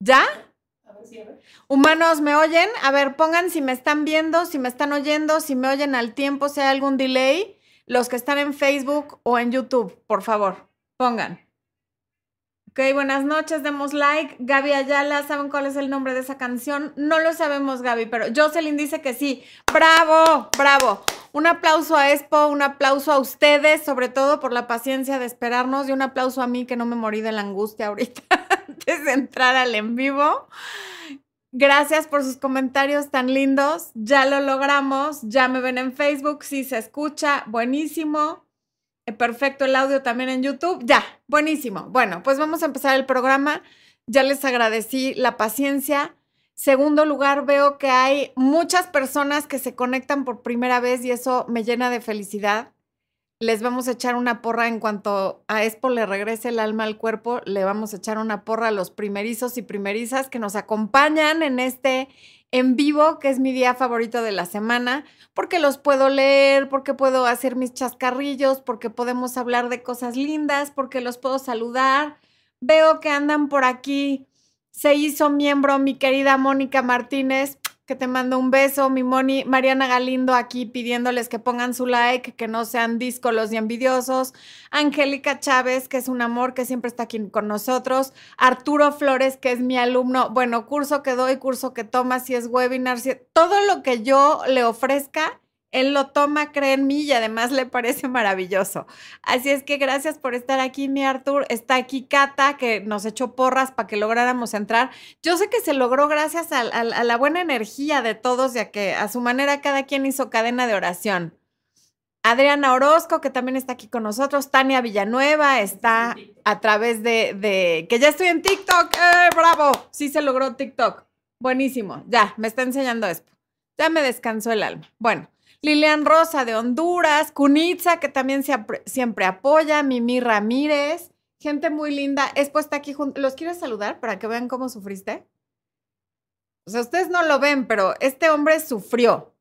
¿Ya? Humanos, ¿me oyen? A ver, pongan si me están viendo, si me están oyendo, si me oyen al tiempo, si hay algún delay. Los que están en Facebook o en YouTube, por favor, pongan. Ok, buenas noches, demos like. Gaby Ayala, ¿saben cuál es el nombre de esa canción? No lo sabemos, Gaby, pero Jocelyn dice que sí. ¡Bravo! ¡Bravo! Un aplauso a Expo, un aplauso a ustedes, sobre todo por la paciencia de esperarnos, y un aplauso a mí que no me morí de la angustia ahorita antes de entrar al en vivo. Gracias por sus comentarios tan lindos. Ya lo logramos. Ya me ven en Facebook. Sí se escucha. Buenísimo. Eh, perfecto el audio también en YouTube. Ya, buenísimo. Bueno, pues vamos a empezar el programa. Ya les agradecí la paciencia. Segundo lugar, veo que hay muchas personas que se conectan por primera vez y eso me llena de felicidad les vamos a echar una porra en cuanto a Expo le regrese el alma al cuerpo, le vamos a echar una porra a los primerizos y primerizas que nos acompañan en este en vivo, que es mi día favorito de la semana, porque los puedo leer, porque puedo hacer mis chascarrillos, porque podemos hablar de cosas lindas, porque los puedo saludar. Veo que andan por aquí. Se hizo miembro mi querida Mónica Martínez que te mando un beso, mi Moni, Mariana Galindo aquí pidiéndoles que pongan su like, que no sean díscolos y envidiosos, Angélica Chávez, que es un amor que siempre está aquí con nosotros, Arturo Flores, que es mi alumno, bueno, curso que doy, curso que toma, si es webinar, si todo lo que yo le ofrezca, él lo toma, cree en mí y además le parece maravilloso. Así es que gracias por estar aquí, mi Artur. Está aquí Cata, que nos echó porras para que lográramos entrar. Yo sé que se logró gracias a, la buena energía de todos, ya que a su manera cada quien hizo cadena de oración. Adriana Orozco, que también está aquí con nosotros. Tania Villanueva está a través de, de que ya estoy en TikTok. ¡Eh, ¡Bravo! Sí se logró TikTok. Buenísimo. Ya, me está enseñando esto. Ya me descansó el alma. Bueno, Lilian Rosa de Honduras, Kunitza, que también siempre apoya, Mimi Ramírez, gente muy linda. Es puesta aquí junto. ¿Los quieres saludar para que vean cómo sufriste? O sea, ustedes no lo ven, pero este hombre sufrió.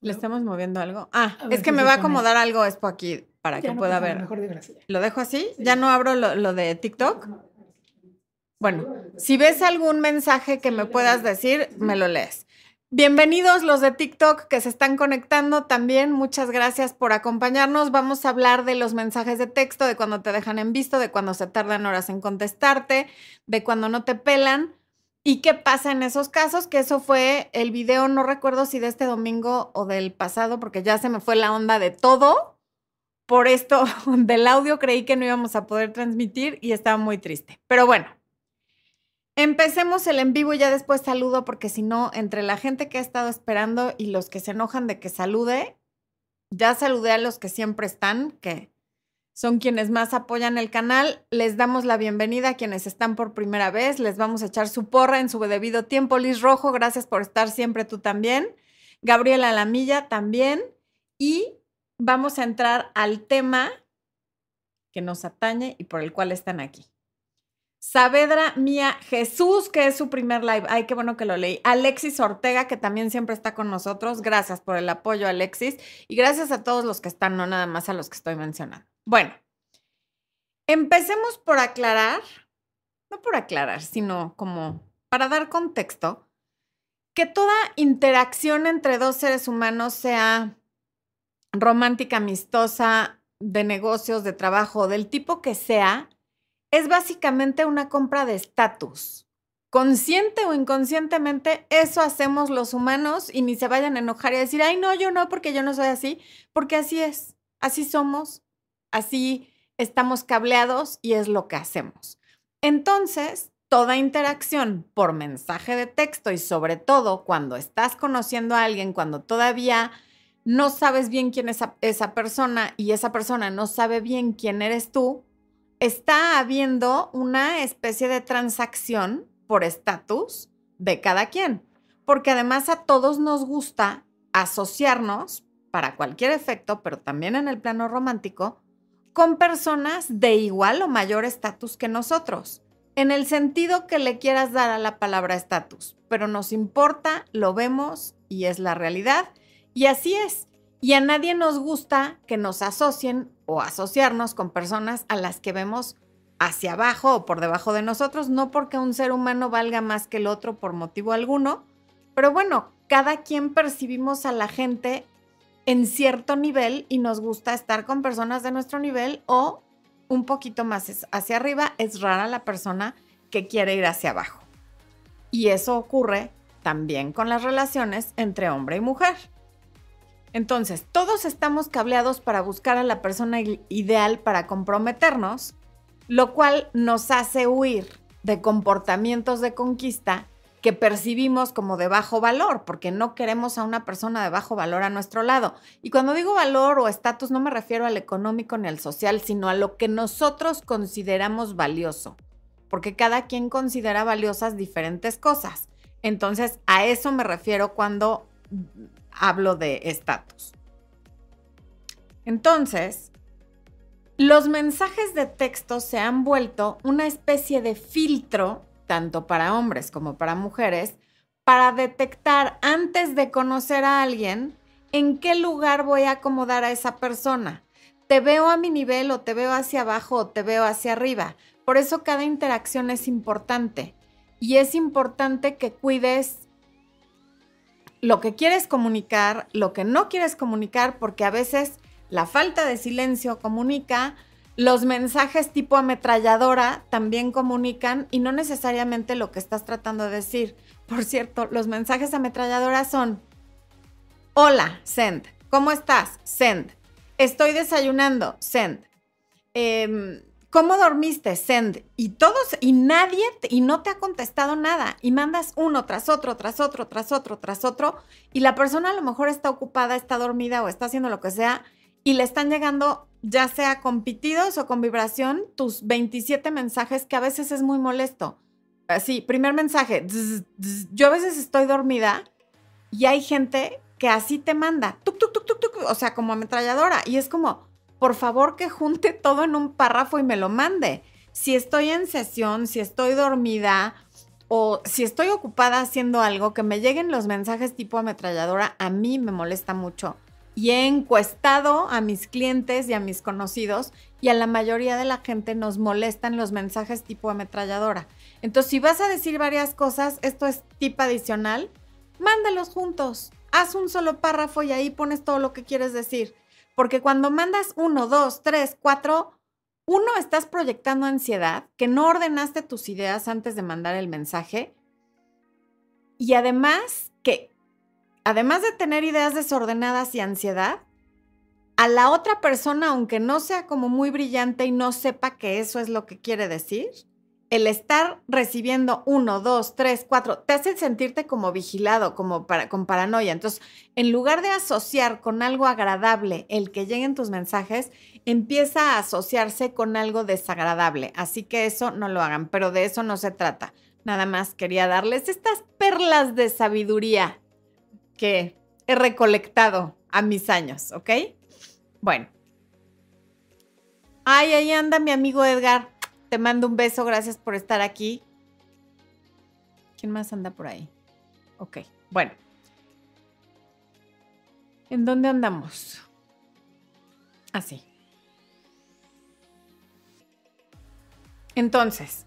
¿Le estamos moviendo algo? Ah, es que me va a acomodar algo esto aquí para que pueda ver. ¿Lo dejo así? ¿Ya no abro lo de TikTok? Bueno, si ves algún mensaje que me puedas decir, me lo lees. Bienvenidos los de TikTok que se están conectando también. Muchas gracias por acompañarnos. Vamos a hablar de los mensajes de texto, de cuando te dejan en visto, de cuando se tardan horas en contestarte, de cuando no te pelan y qué pasa en esos casos, que eso fue el video, no recuerdo si de este domingo o del pasado, porque ya se me fue la onda de todo. Por esto del audio creí que no íbamos a poder transmitir y estaba muy triste. Pero bueno, Empecemos el en vivo y ya después saludo, porque si no, entre la gente que ha estado esperando y los que se enojan de que salude, ya saludé a los que siempre están, que son quienes más apoyan el canal. Les damos la bienvenida a quienes están por primera vez. Les vamos a echar su porra en su debido tiempo. Liz Rojo, gracias por estar siempre tú también. Gabriela Lamilla también. Y vamos a entrar al tema que nos atañe y por el cual están aquí. Saavedra Mía Jesús, que es su primer live. Ay, qué bueno que lo leí. Alexis Ortega, que también siempre está con nosotros. Gracias por el apoyo, Alexis. Y gracias a todos los que están, no nada más a los que estoy mencionando. Bueno, empecemos por aclarar, no por aclarar, sino como para dar contexto, que toda interacción entre dos seres humanos, sea romántica, amistosa, de negocios, de trabajo, del tipo que sea, es básicamente una compra de estatus. Consciente o inconscientemente, eso hacemos los humanos y ni se vayan a enojar y a decir, ay, no, yo no, porque yo no soy así, porque así es, así somos, así estamos cableados y es lo que hacemos. Entonces, toda interacción por mensaje de texto y sobre todo cuando estás conociendo a alguien, cuando todavía no sabes bien quién es esa persona y esa persona no sabe bien quién eres tú, está habiendo una especie de transacción por estatus de cada quien, porque además a todos nos gusta asociarnos para cualquier efecto, pero también en el plano romántico, con personas de igual o mayor estatus que nosotros, en el sentido que le quieras dar a la palabra estatus, pero nos importa, lo vemos y es la realidad, y así es. Y a nadie nos gusta que nos asocien o asociarnos con personas a las que vemos hacia abajo o por debajo de nosotros, no porque un ser humano valga más que el otro por motivo alguno, pero bueno, cada quien percibimos a la gente en cierto nivel y nos gusta estar con personas de nuestro nivel o un poquito más hacia arriba. Es rara la persona que quiere ir hacia abajo. Y eso ocurre también con las relaciones entre hombre y mujer. Entonces, todos estamos cableados para buscar a la persona ideal para comprometernos, lo cual nos hace huir de comportamientos de conquista que percibimos como de bajo valor, porque no queremos a una persona de bajo valor a nuestro lado. Y cuando digo valor o estatus, no me refiero al económico ni al social, sino a lo que nosotros consideramos valioso, porque cada quien considera valiosas diferentes cosas. Entonces, a eso me refiero cuando hablo de estatus. Entonces, los mensajes de texto se han vuelto una especie de filtro tanto para hombres como para mujeres, para detectar antes de conocer a alguien en qué lugar voy a acomodar a esa persona. Te veo a mi nivel o te veo hacia abajo o te veo hacia arriba. Por eso cada interacción es importante. Y es importante que cuides lo que quieres comunicar, lo que no quieres comunicar, porque a veces la falta de silencio comunica, los mensajes tipo ametralladora también comunican y no necesariamente lo que estás tratando de decir. Por cierto, los mensajes ametralladora son, hola, send. ¿Cómo estás? Send. Estoy desayunando, send. Em, ¿Cómo dormiste? Send. Y todos, y nadie, y no te ha contestado nada. Y mandas uno tras otro, tras otro, tras otro, tras otro. Y la persona a lo mejor está ocupada, está dormida o está haciendo lo que sea. Y le están llegando ya sea con pitidos o con vibración, tus 27 mensajes, que a veces es muy molesto. Así, primer mensaje, yo a veces estoy dormida y hay gente que así te manda, tuk, tuk, tuk, tuk, tuk, o sea, como ametralladora. Y es como, por favor que junte todo en un párrafo y me lo mande. Si estoy en sesión, si estoy dormida o si estoy ocupada haciendo algo, que me lleguen los mensajes tipo ametralladora, a mí me molesta mucho y he encuestado a mis clientes y a mis conocidos y a la mayoría de la gente nos molestan los mensajes tipo ametralladora. Entonces, si vas a decir varias cosas, esto es tip adicional, mándalos juntos. Haz un solo párrafo y ahí pones todo lo que quieres decir. Porque cuando mandas uno, dos, tres, cuatro, uno, estás proyectando ansiedad, que no ordenaste tus ideas antes de mandar el mensaje. Y además que además de tener ideas desordenadas y ansiedad, a la otra persona, aunque no sea como muy brillante y no sepa que eso es lo que quiere decir, el estar recibiendo uno, dos, tres, cuatro, te hace sentirte como vigilado, como para, con paranoia. Entonces, en lugar de asociar con algo agradable el que lleguen tus mensajes, empieza a asociarse con algo desagradable. Así que eso no lo hagan, pero de eso no se trata. Nada más quería darles estas perlas de sabiduría que he recolectado a mis años, ¿ok? Bueno. Ay, ahí anda mi amigo Edgar. Te mando un beso, gracias por estar aquí. ¿Quién más anda por ahí? Ok, bueno. ¿En dónde andamos? Así. Entonces,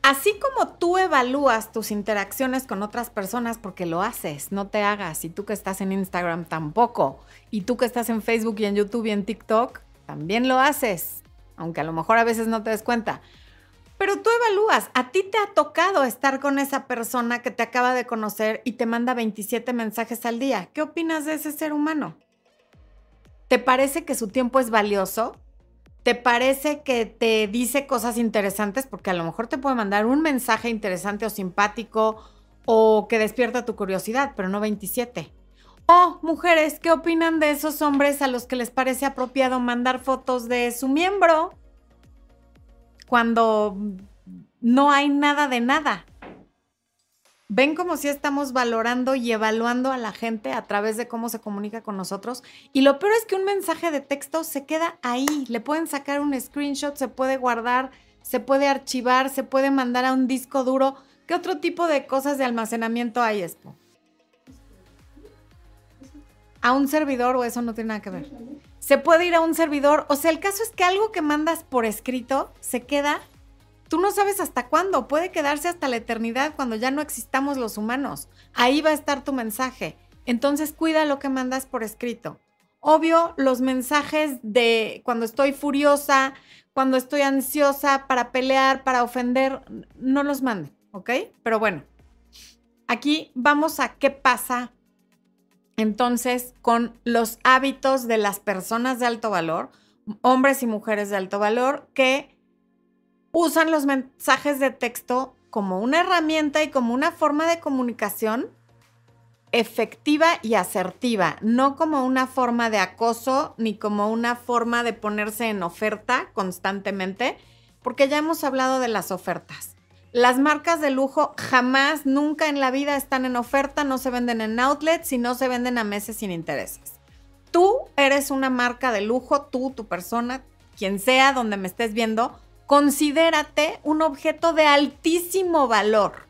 Así como tú evalúas tus interacciones con otras personas porque lo haces, no te hagas. Y tú que estás en Instagram tampoco. Y tú que estás en Facebook y en YouTube y en TikTok, también lo haces. Aunque a lo mejor a veces no te des cuenta. Pero tú evalúas, a ti te ha tocado estar con esa persona que te acaba de conocer y te manda 27 mensajes al día. ¿Qué opinas de ese ser humano? ¿Te parece que su tiempo es valioso? ¿Te parece que te dice cosas interesantes? Porque a lo mejor te puede mandar un mensaje interesante o simpático o que despierta tu curiosidad, pero no 27. Oh, mujeres, ¿qué opinan de esos hombres a los que les parece apropiado mandar fotos de su miembro cuando no hay nada de nada? ven como si estamos valorando y evaluando a la gente a través de cómo se comunica con nosotros. Y lo peor es que un mensaje de texto se queda ahí. Le pueden sacar un screenshot, se puede guardar, se puede archivar, se puede mandar a un disco duro. ¿Qué otro tipo de cosas de almacenamiento hay, Expo? ¿A un servidor o eso no tiene nada que ver? se puede ir a un servidor. O sea, el caso es que algo que mandas por escrito se queda, tú no sabes hasta cuándo, puede quedarse hasta la eternidad cuando ya no existamos los humanos. Ahí va a estar tu mensaje. Entonces cuida lo que mandas por escrito. Obvio, los mensajes de cuando estoy furiosa, cuando estoy ansiosa para pelear, para ofender, no los manden, ¿ok? Pero bueno, aquí vamos a qué pasa entonces con los hábitos de las personas de alto valor, hombres y mujeres de alto valor, que usan los mensajes de texto como una herramienta y como una forma de comunicación efectiva y asertiva, no como una forma de acoso ni como una forma de ponerse en oferta constantemente, porque ya hemos hablado de las ofertas. Las marcas de lujo jamás, nunca en la vida están en oferta, no se venden en outlets y no se venden a meses sin intereses. Tú eres una marca de lujo, tú, tu persona, quien sea donde me estés viendo, considérate un objeto de altísimo valor.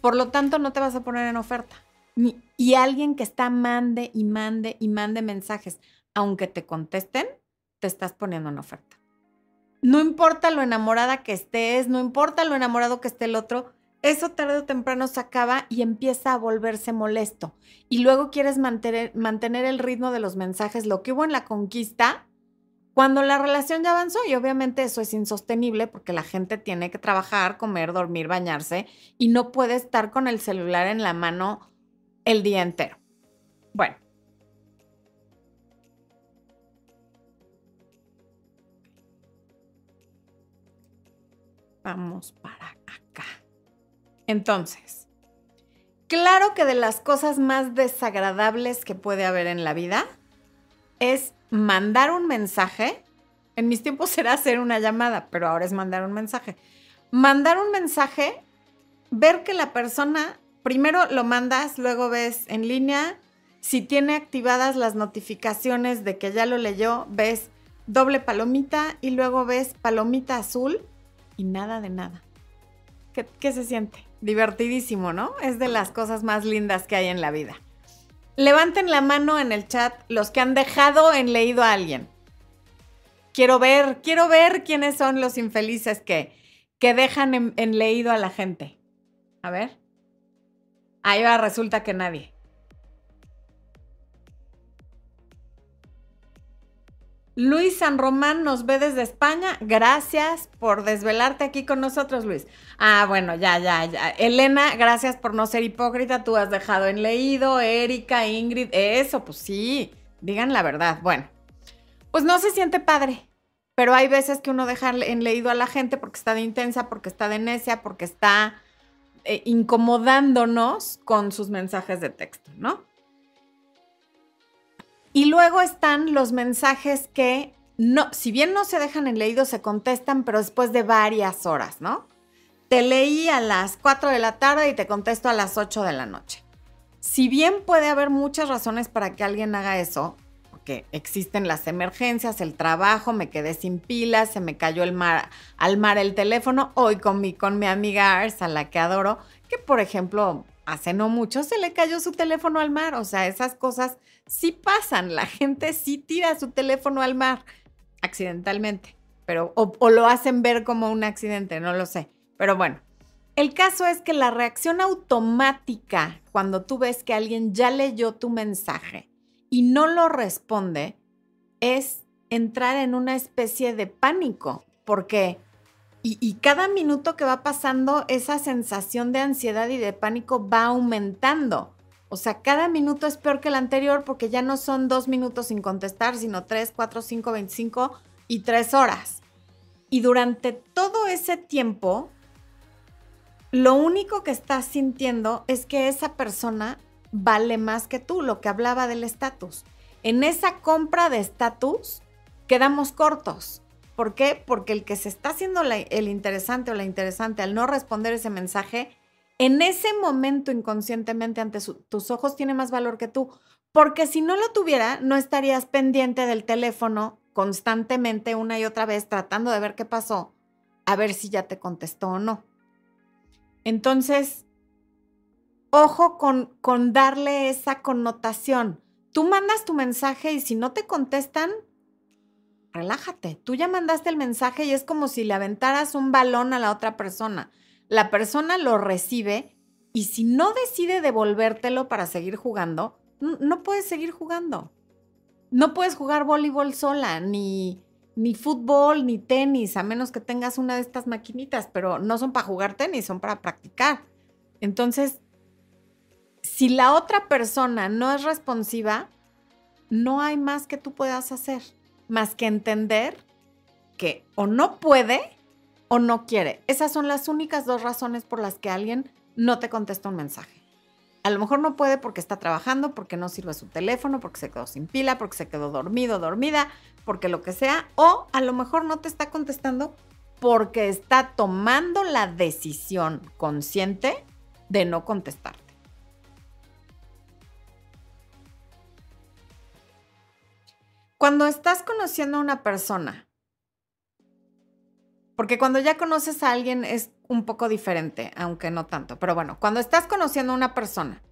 Por lo tanto, no te vas a poner en oferta. y alguien que está mande y mande y mande mensajes, aunque te contesten, te estás poniendo en oferta. No importa lo enamorada que estés, no importa lo enamorado que esté el otro, eso tarde o temprano se acaba y empieza a volverse molesto. Y luego quieres mantener, mantener el ritmo de los mensajes, lo que hubo en la conquista, cuando la relación ya avanzó y obviamente eso es insostenible porque la gente tiene que trabajar, comer, dormir, bañarse y no puede estar con el celular en la mano el día entero. Bueno, Vamos para acá. Entonces, claro que de las cosas más desagradables que puede haber en la vida es mandar un mensaje. En mis tiempos era hacer una llamada, pero ahora es mandar un mensaje. Mandar un mensaje, ver que la persona, primero lo mandas, luego ves en línea, si tiene activadas las notificaciones de que ya lo leyó, ves doble palomita y luego ves palomita azul y nada de nada. ¿Qué, se siente? Divertidísimo, ¿no? Es de las cosas más lindas que hay en la vida. Levanten la mano en el chat los que han dejado en leído a alguien. Quiero ver, quiero ver quiénes son los infelices que, que dejan en, en leído a la gente. A ver. Ahí va, resulta que nadie. Luis San Román nos ve desde España. Gracias por desvelarte aquí con nosotros, Luis. Ah, bueno, ya, ya, ya. Elena, gracias por no ser hipócrita. Tú has dejado en leído. Erika, Ingrid, eso, pues sí. Digan la verdad. Bueno, pues no se siente padre. Pero hay veces que uno deja en leído a la gente porque está de intensa, porque está de necia, porque está eh, incomodándonos con sus mensajes de texto, ¿no? Y luego están los mensajes que no, si bien no se dejan en leído, se contestan, pero después de varias horas, ¿no? Te leí a las 4 de la tarde y te contesto a las 8 de la noche. Si bien puede haber muchas razones para que alguien haga eso, porque existen las emergencias, el trabajo, me quedé sin pilas, se me cayó el mar, al mar el teléfono, hoy con mi, con mi amiga Ars, a la que adoro, que por ejemplo, hace no mucho se le cayó su teléfono al mar, o sea, esas cosas sí pasan, la gente sí tira su teléfono al mar accidentalmente, pero o, lo hacen ver como un accidente, no lo sé. Pero bueno, el caso es que la reacción automática cuando tú ves que alguien ya leyó tu mensaje y no lo responde es entrar en una especie de pánico, porque y, y, cada minuto que va pasando, esa sensación de ansiedad y de pánico va aumentando. O sea, cada minuto es peor que el anterior porque ya no son dos minutos sin contestar, sino tres, cuatro, cinco, veinticinco y tres horas. Y durante todo ese tiempo, lo único que estás sintiendo es que esa persona vale más que tú, lo que hablaba del estatus. En esa compra de estatus quedamos cortos. ¿Por qué? Porque el que se está haciendo el interesante o la interesante al no responder ese mensaje en ese momento inconscientemente ante tus ojos tiene más valor que tú, porque si no lo tuviera, no estarías pendiente del teléfono constantemente una y otra vez tratando de ver qué pasó, a ver si ya te contestó o no. Entonces, ojo con, con darle esa connotación. tú mandas tu mensaje y si no te contestan, relájate. Tú ya mandaste el mensaje y es como si le aventaras un balón a la otra persona. La persona lo recibe y si no decide devolvértelo para seguir jugando, no puedes seguir jugando. No puedes jugar voleibol sola, ni, ni fútbol, ni tenis, a menos que tengas una de estas maquinitas, pero no son para jugar tenis, son para practicar. Entonces, si la otra persona no es responsiva, no hay más que tú puedas hacer, más que entender que o no puede o no quiere. Esas son las únicas dos razones por las que alguien no te contesta un mensaje. A lo mejor no puede porque está trabajando, porque no sirve su teléfono, porque se quedó sin pila, porque se quedó dormido, dormida, porque lo que sea, o a lo mejor no te está contestando porque está tomando la decisión consciente de no contestarte. Cuando estás conociendo a una persona, porque cuando ya conoces a alguien es un poco diferente, aunque no tanto, pero bueno, cuando estás conociendo a una persona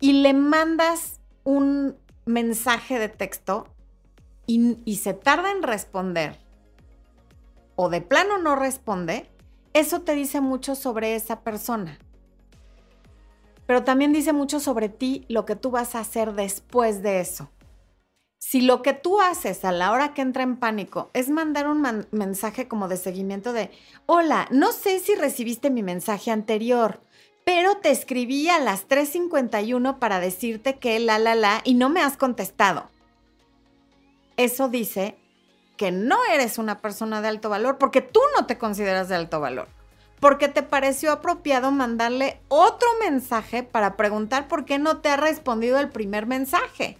y le mandas un mensaje de texto y, y se tarda en responder o de plano no responde, eso te dice mucho sobre esa persona. Pero también dice mucho sobre ti lo que tú vas a hacer después de eso. Si lo que tú haces a la hora que entra en pánico es mandar un mensaje como de seguimiento de, hola, no sé si recibiste mi mensaje anterior, pero te escribí a las 3.51 para decirte que la, la, la, y no me has contestado. Eso dice que no eres una persona de alto valor porque tú no te consideras de alto valor. Porque te pareció apropiado mandarle otro mensaje para preguntar por qué no te ha respondido el primer mensaje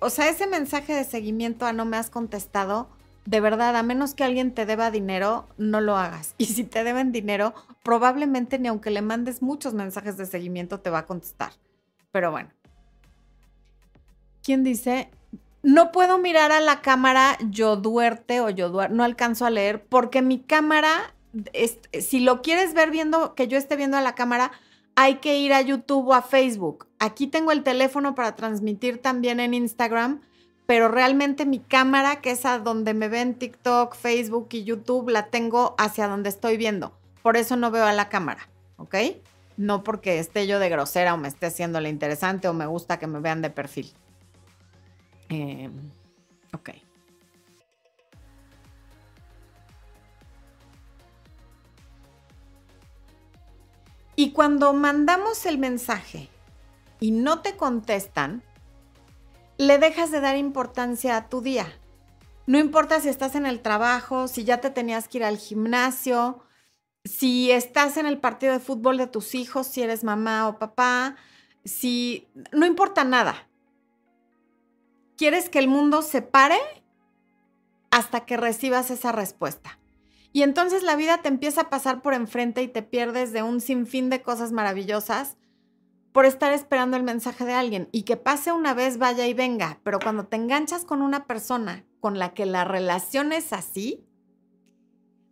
o sea, ese mensaje de seguimiento a no me has contestado, de verdad, a menos que alguien te deba dinero, no lo hagas. Y si te deben dinero, probablemente ni aunque le mandes muchos mensajes de seguimiento te va a contestar. Pero bueno. ¿Quién dice? No puedo mirar a la cámara yo duerte o yo duer no alcanzo a leer porque mi cámara, si lo quieres ver viendo que yo esté viendo a la cámara, hay que ir a YouTube o a Facebook. Aquí tengo el teléfono para transmitir también en Instagram, pero realmente mi cámara, que es a donde me ven TikTok, Facebook y YouTube, la tengo hacia donde estoy viendo. Por eso no veo a la cámara, ¿ok? No porque esté yo de grosera o me esté haciéndole interesante o me gusta que me vean de perfil. Eh, ok. Y cuando mandamos el mensaje y no te contestan, le dejas de dar importancia a tu día. No importa si estás en el trabajo, si ya te tenías que ir al gimnasio, si estás en el partido de fútbol de tus hijos, si eres mamá o papá, si no importa nada. Quieres que el mundo se pare hasta que recibas esa respuesta. Y entonces la vida te empieza a pasar por enfrente y te pierdes de un sinfín de cosas maravillosas por estar esperando el mensaje de alguien y que pase una vez, vaya y venga. Pero cuando te enganchas con una persona con la que la relación es así,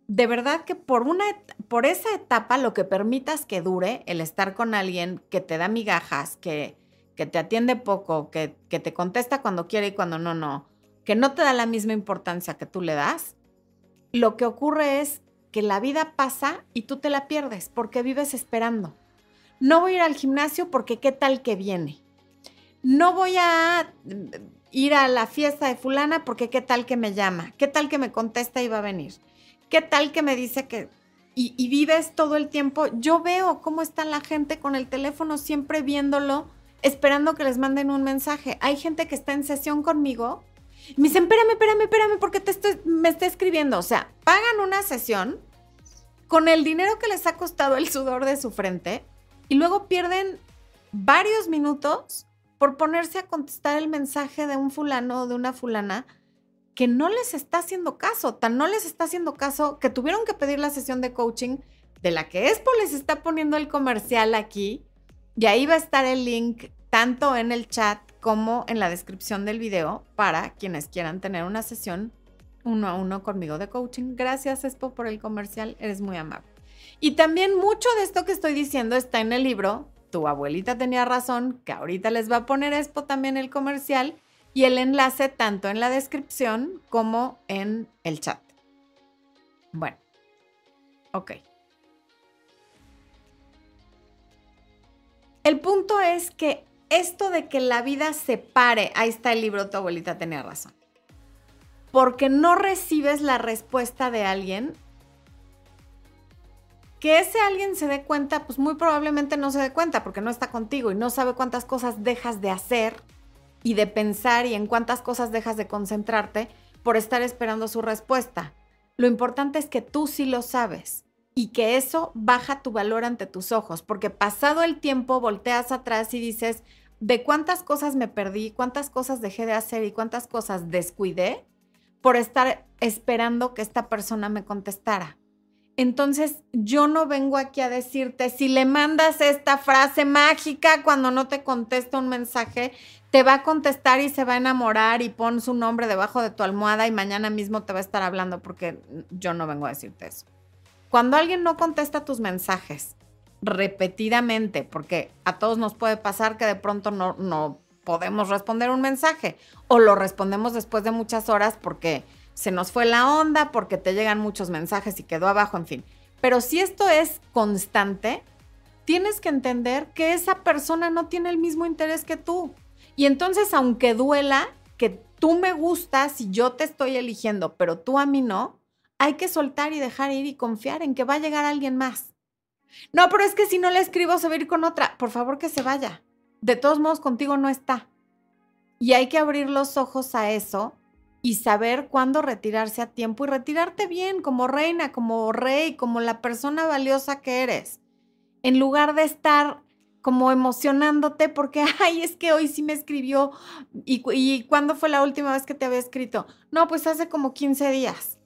de verdad que por, una, por esa etapa lo que permitas que dure, el estar con alguien que te da migajas, que, que te atiende poco, que, que te contesta cuando quiere y cuando no, no, que no te da la misma importancia que tú le das, lo que ocurre es que la vida pasa y tú te la pierdes porque vives esperando. No voy a ir al gimnasio porque qué tal que viene. No voy a mm, ir a la fiesta de fulana porque qué tal que me llama. ¿Qué tal que me contesta y va a venir? ¿Qué tal que me dice que... Y, y vives todo el tiempo. Yo veo cómo está la gente con el teléfono siempre viéndolo, esperando que les manden un mensaje. Hay gente que está en sesión conmigo me dicen, espérame, espérame, espérame, porque te estoy, me está escribiendo. O sea, pagan una sesión con el dinero que les ha costado el sudor de su frente y luego pierden varios minutos por ponerse a contestar el mensaje de un fulano o de una fulana que no les está haciendo caso, tan no les está haciendo caso que tuvieron que pedir la sesión de coaching de la que Expo les está poniendo el comercial aquí y ahí va a estar el link tanto en el chat como en la descripción del video para quienes quieran tener una sesión uno a uno conmigo de coaching. Gracias, Expo, por el comercial. Eres muy amable. Y también mucho de esto que estoy diciendo está en el libro tu abuelita tenía razón, que ahorita les va a poner Expo también el comercial y el enlace tanto en la descripción como en el chat. Bueno, ok. El punto es que esto de que la vida se pare, ahí está el libro, tu abuelita tenía razón. Porque no recibes la respuesta de alguien, que ese alguien se dé cuenta, pues muy probablemente no se dé cuenta porque no está contigo y no sabe cuántas cosas dejas de hacer y de pensar y en cuántas cosas dejas de concentrarte por estar esperando su respuesta. Lo importante es que tú sí lo sabes y que eso baja tu valor ante tus ojos, porque pasado el tiempo volteas atrás y dices, ¿de cuántas cosas me perdí, cuántas cosas dejé de hacer y cuántas cosas descuidé por estar esperando que esta persona me contestara? Entonces, yo no vengo aquí a decirte, si le mandas esta frase mágica cuando no te contesta un mensaje, te va a contestar y se va a enamorar y pon su nombre debajo de tu almohada y mañana mismo te va a estar hablando porque yo no vengo a decirte eso. Cuando alguien no contesta tus mensajes repetidamente, porque a todos nos puede pasar que de pronto no, no podemos responder un mensaje o lo respondemos después de muchas horas porque se nos fue la onda porque te llegan muchos mensajes y quedó abajo, en fin. Pero si esto es constante, tienes que entender que esa persona no tiene el mismo interés que tú. Y entonces, aunque duela que tú me gustas y yo te estoy eligiendo, pero tú a mí no, hay que soltar y dejar ir y confiar en que va a llegar alguien más. No, pero es que si no le escribo se va a ir con otra. Por favor que se vaya. De todos modos, contigo no está. Y hay que abrir los ojos a eso y saber cuándo retirarse a tiempo y retirarte bien como reina, como rey, como la persona valiosa que eres. En lugar de estar como emocionándote porque, ay, es que hoy sí me escribió. ¿Y, y cuándo fue la última vez que te había escrito? No, pues hace como 15 días.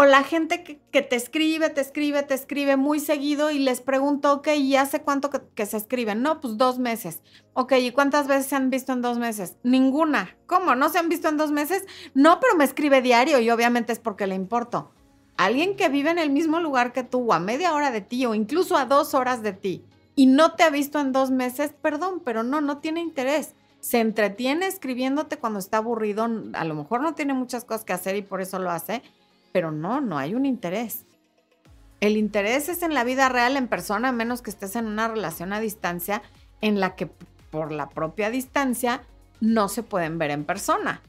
O la gente que, te escribe, te escribe, te escribe muy seguido y les pregunto, ok, ¿y hace cuánto que, se escriben? No, pues dos meses. Ok, ¿y cuántas veces se han visto en dos meses? Ninguna. ¿Cómo? ¿No se han visto en dos meses? No, pero me escribe diario y obviamente es porque le importo. Alguien que vive en el mismo lugar que tú, o a media hora de ti, o incluso a dos horas de ti, y no te ha visto en dos meses, perdón, pero no, no tiene interés se entretiene escribiéndote cuando está aburrido, a lo mejor no tiene muchas cosas que hacer y por eso lo hace, pero no, no hay un interés. El interés es en la vida real, en persona, a menos que estés en una relación a distancia en la que por la propia distancia no se pueden ver en persona.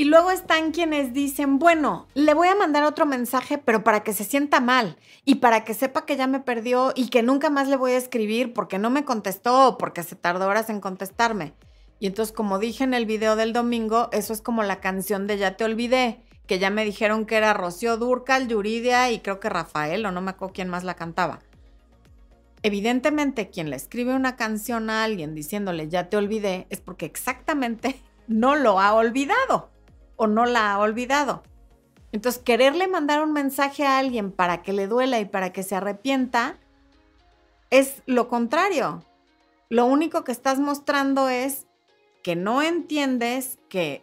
Y luego están quienes dicen, bueno, le voy a mandar otro mensaje, pero para que se sienta mal y para que sepa que ya me perdió y que nunca más le voy a escribir porque no me contestó o porque se tardó horas en contestarme. Y entonces, como dije en el video del domingo, eso es como la canción de Ya te olvidé, que ya me dijeron que era Rocío Durcal, Yuridia y creo que Rafael, o no me acuerdo quién más la cantaba. Evidentemente, quien le escribe una canción a alguien diciéndole ya te olvidé, es porque exactamente no lo ha olvidado o no la ha olvidado. Entonces, quererle mandar un mensaje a alguien para que le duela y para que se arrepienta es lo contrario. Lo único que estás mostrando es que no entiendes que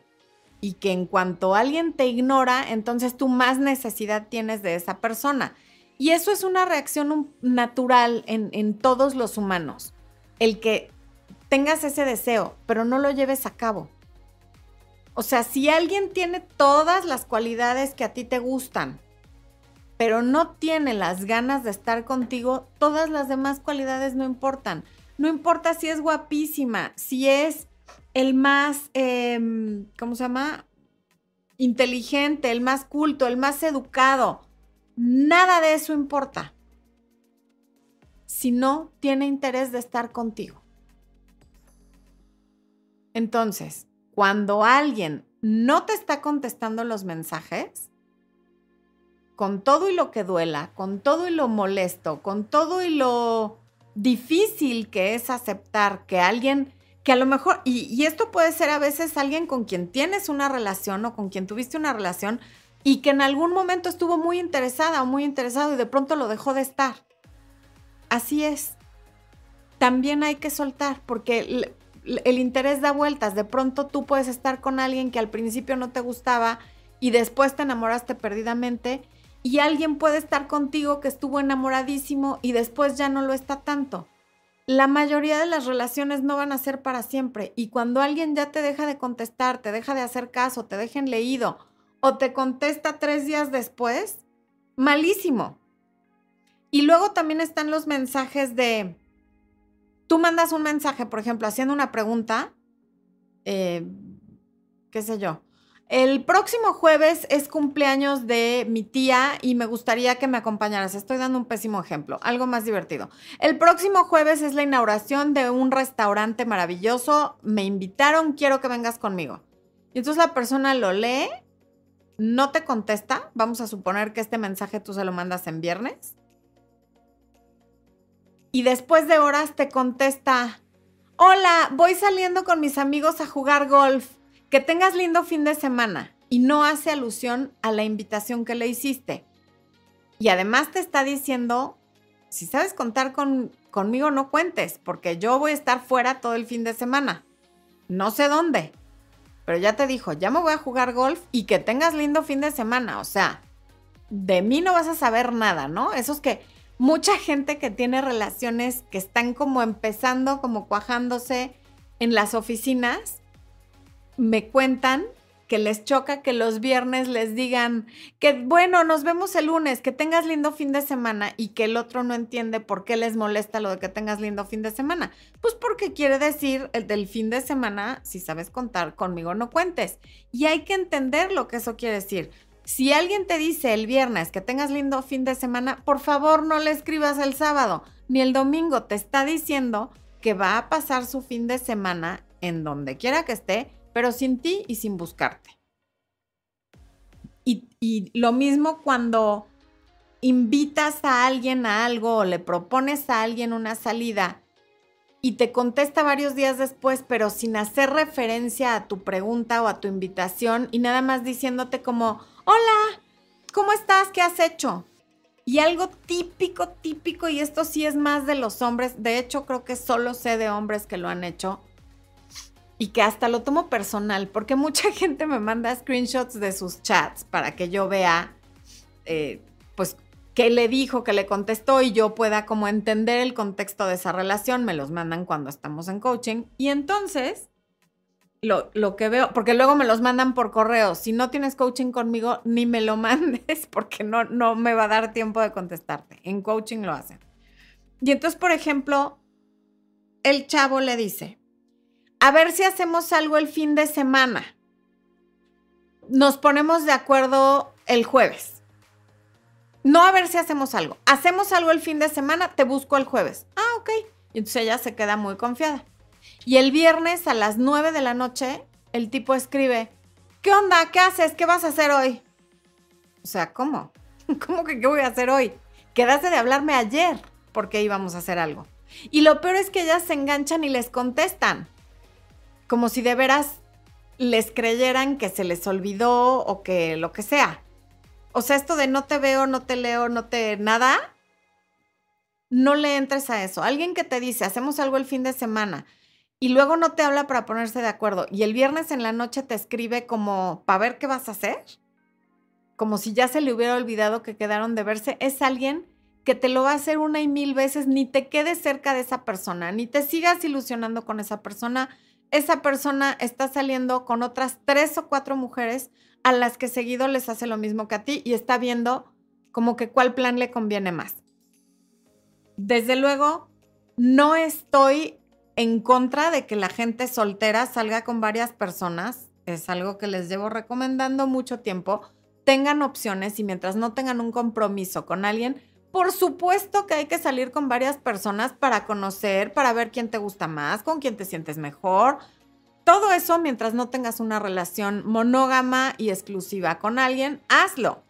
y que en cuanto alguien te ignora, entonces tú más necesidad tienes de esa persona. Y eso es una reacción natural en, en todos los humanos. El que tengas ese deseo, pero no lo lleves a cabo. O sea, si alguien tiene todas las cualidades que a ti te gustan, pero no tiene las ganas de estar contigo, todas las demás cualidades no importan. No importa si es guapísima, si es el más, em, ¿cómo se llama? Inteligente, el más culto, el más educado. Nada de eso importa si no tiene interés de estar contigo. Entonces, cuando alguien no te está contestando los mensajes, con todo y lo que duela, con todo y lo molesto, con todo y lo difícil que es aceptar que alguien que a lo mejor, y, esto puede ser a veces alguien con quien tienes una relación o con quien tuviste una relación y que en algún momento estuvo muy interesada o muy interesado y de pronto lo dejó de estar. Así es. También hay que soltar porque el, el interés da vueltas. De pronto tú puedes estar con alguien que al principio no te gustaba y después te enamoraste perdidamente Y alguien puede estar contigo que estuvo enamoradísimo y después ya no lo está tanto. La mayoría de las relaciones no van a ser para siempre y cuando alguien ya te deja de contestar, te deja de hacer caso, te dejen leído o te contesta tres días después, malísimo. Y luego también están los mensajes de, tú mandas un mensaje, por ejemplo, haciendo una pregunta, eh, qué sé yo. El próximo jueves es cumpleaños de mi tía y me gustaría que me acompañaras. Estoy dando un pésimo ejemplo, algo más divertido. El próximo jueves es la inauguración de un restaurante maravilloso. Me invitaron, quiero que vengas conmigo. Y entonces la persona lo lee, no te contesta. Vamos a suponer que este mensaje tú se lo mandas en viernes y después de horas te contesta, hola, voy saliendo con mis amigos a jugar golf, que tengas lindo fin de semana y no hace alusión a la invitación que le hiciste. Y además te está diciendo, si sabes contar con, conmigo, no cuentes, porque yo voy a estar fuera todo el fin de semana. No sé dónde, pero ya te dijo, ya me voy a jugar golf y que tengas lindo fin de semana. O sea, de mí no vas a saber nada, ¿no? Esos que mucha gente que tiene relaciones que están como empezando, como cuajándose en las oficinas, me cuentan que les choca que los viernes les digan que, bueno, nos vemos el lunes, que tengas lindo fin de semana y que el otro no entiende por qué les molesta lo de que tengas lindo fin de semana. Pues porque quiere decir el del fin de semana, si sabes contar conmigo, no cuentes. Y hay que entender lo que eso quiere decir. Si alguien te dice el viernes que tengas lindo fin de semana, por favor no le escribas el sábado ni el domingo. Te está diciendo que va a pasar su fin de semana en donde quiera que esté, pero sin ti y sin buscarte. Y, lo mismo cuando invitas a alguien a algo o le propones a alguien una salida y te contesta varios días después, pero sin hacer referencia a tu pregunta o a tu invitación y nada más diciéndote como, hola, ¿cómo estás? ¿Qué has hecho? Y algo típico, típico, y esto sí es más de los hombres, de hecho creo que solo sé de hombres que lo han hecho, y que hasta lo tomo personal, porque mucha gente me manda screenshots de sus chats para que yo vea, eh, pues, qué le dijo, qué le contestó y yo pueda como entender el contexto de esa relación. Me los mandan cuando estamos en coaching. Y entonces lo, que veo, porque luego me los mandan por correo. Si no tienes coaching conmigo, ni me lo mandes porque no, no me va a dar tiempo de contestarte. En coaching lo hacen. Y entonces, por ejemplo, el chavo le dice, a ver si hacemos algo el fin de semana. Nos ponemos de acuerdo el jueves. No a ver si hacemos algo. Hacemos algo el fin de semana, te busco el jueves. Ah, ok. Y entonces ella se queda muy confiada. Y el viernes a las 9 de la noche, el tipo escribe, ¿qué onda? ¿Qué haces? ¿Qué vas a hacer hoy? O sea, ¿cómo? ¿Cómo que qué voy a hacer hoy? Quedaste de hablarme ayer porque íbamos a hacer algo. Y lo peor es que ellas se enganchan y les contestan. Como si de veras les creyeran que se les olvidó o que lo que sea. O sea, esto de no te veo, no te leo, no te nada, no le entres a eso. Alguien que te dice, hacemos algo el fin de semana y luego no te habla para ponerse de acuerdo y el viernes en la noche te escribe como para ver qué vas a hacer, como si ya se le hubiera olvidado que quedaron de verse, es alguien que te lo va a hacer una y mil veces, ni te quedes cerca de esa persona, ni te sigas ilusionando con esa persona. Esa persona está saliendo con otras tres o cuatro mujeres a las que seguido les hace lo mismo que a ti y está viendo como que cuál plan le conviene más. Desde luego, no estoy en contra de que la gente soltera salga con varias personas. Es algo que les llevo recomendando mucho tiempo. Tengan opciones y mientras no tengan un compromiso con alguien, por supuesto que hay que salir con varias personas para conocer, para ver quién te gusta más, con quién te sientes mejor. Todo eso mientras no tengas una relación monógama y exclusiva con alguien, hazlo.